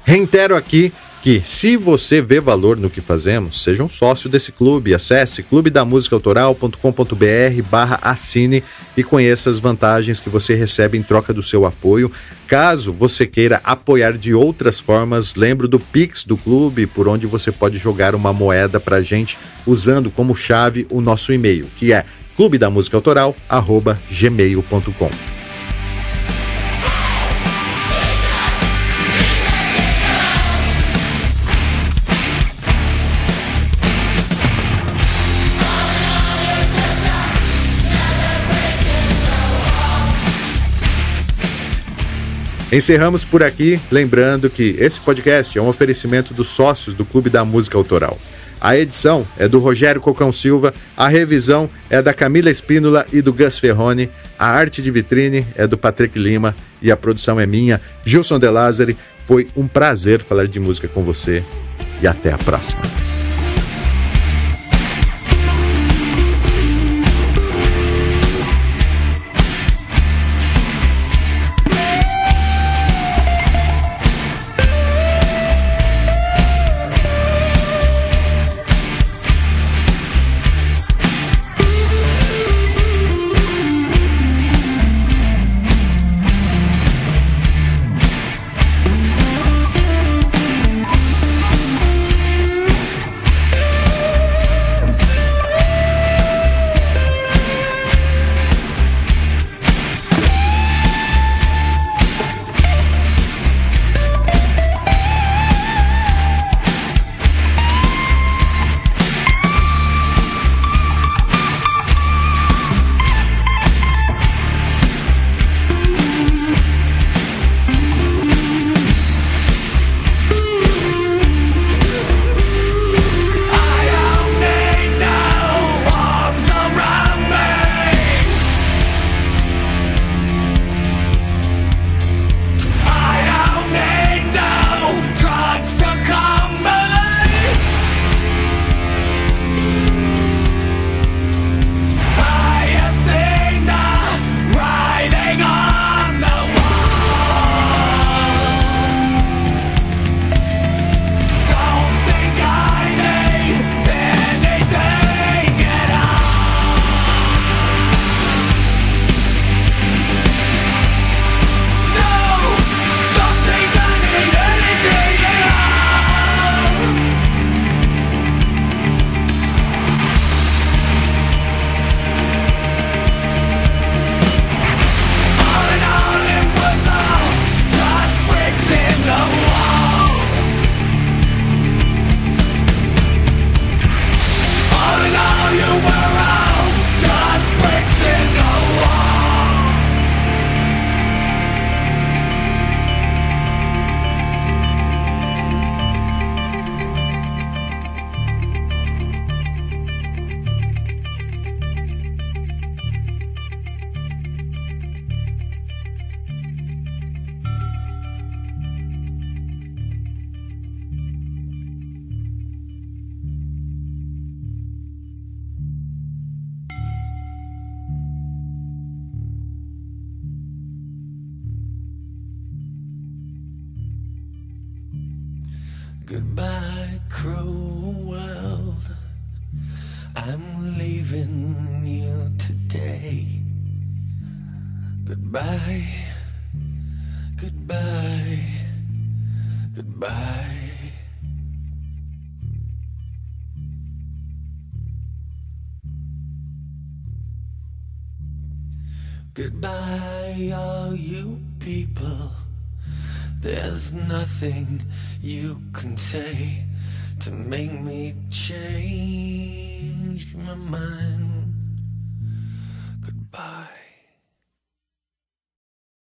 Reitero aqui que, se você vê valor no que fazemos, seja um sócio desse clube. Acesse clubedamusicaautoral.com.br barra assine e conheça as vantagens que você recebe em troca do seu apoio. Caso você queira apoiar de outras formas, lembro do Pix do clube, por onde você pode jogar uma moeda pra gente usando como chave o nosso e-mail, que é clubedamusicaautoral.gmail.com. Encerramos por aqui, lembrando que esse podcast é um oferecimento dos sócios do Clube da Música Autoral. A edição é do Rogério Cocão Silva, a revisão é da Camila Espínola e do Gus Ferrone, a arte de vitrine é do Patrick Lima e a produção é minha, Gilson De Lázari. Foi um prazer falar de música com você e até a próxima. Can say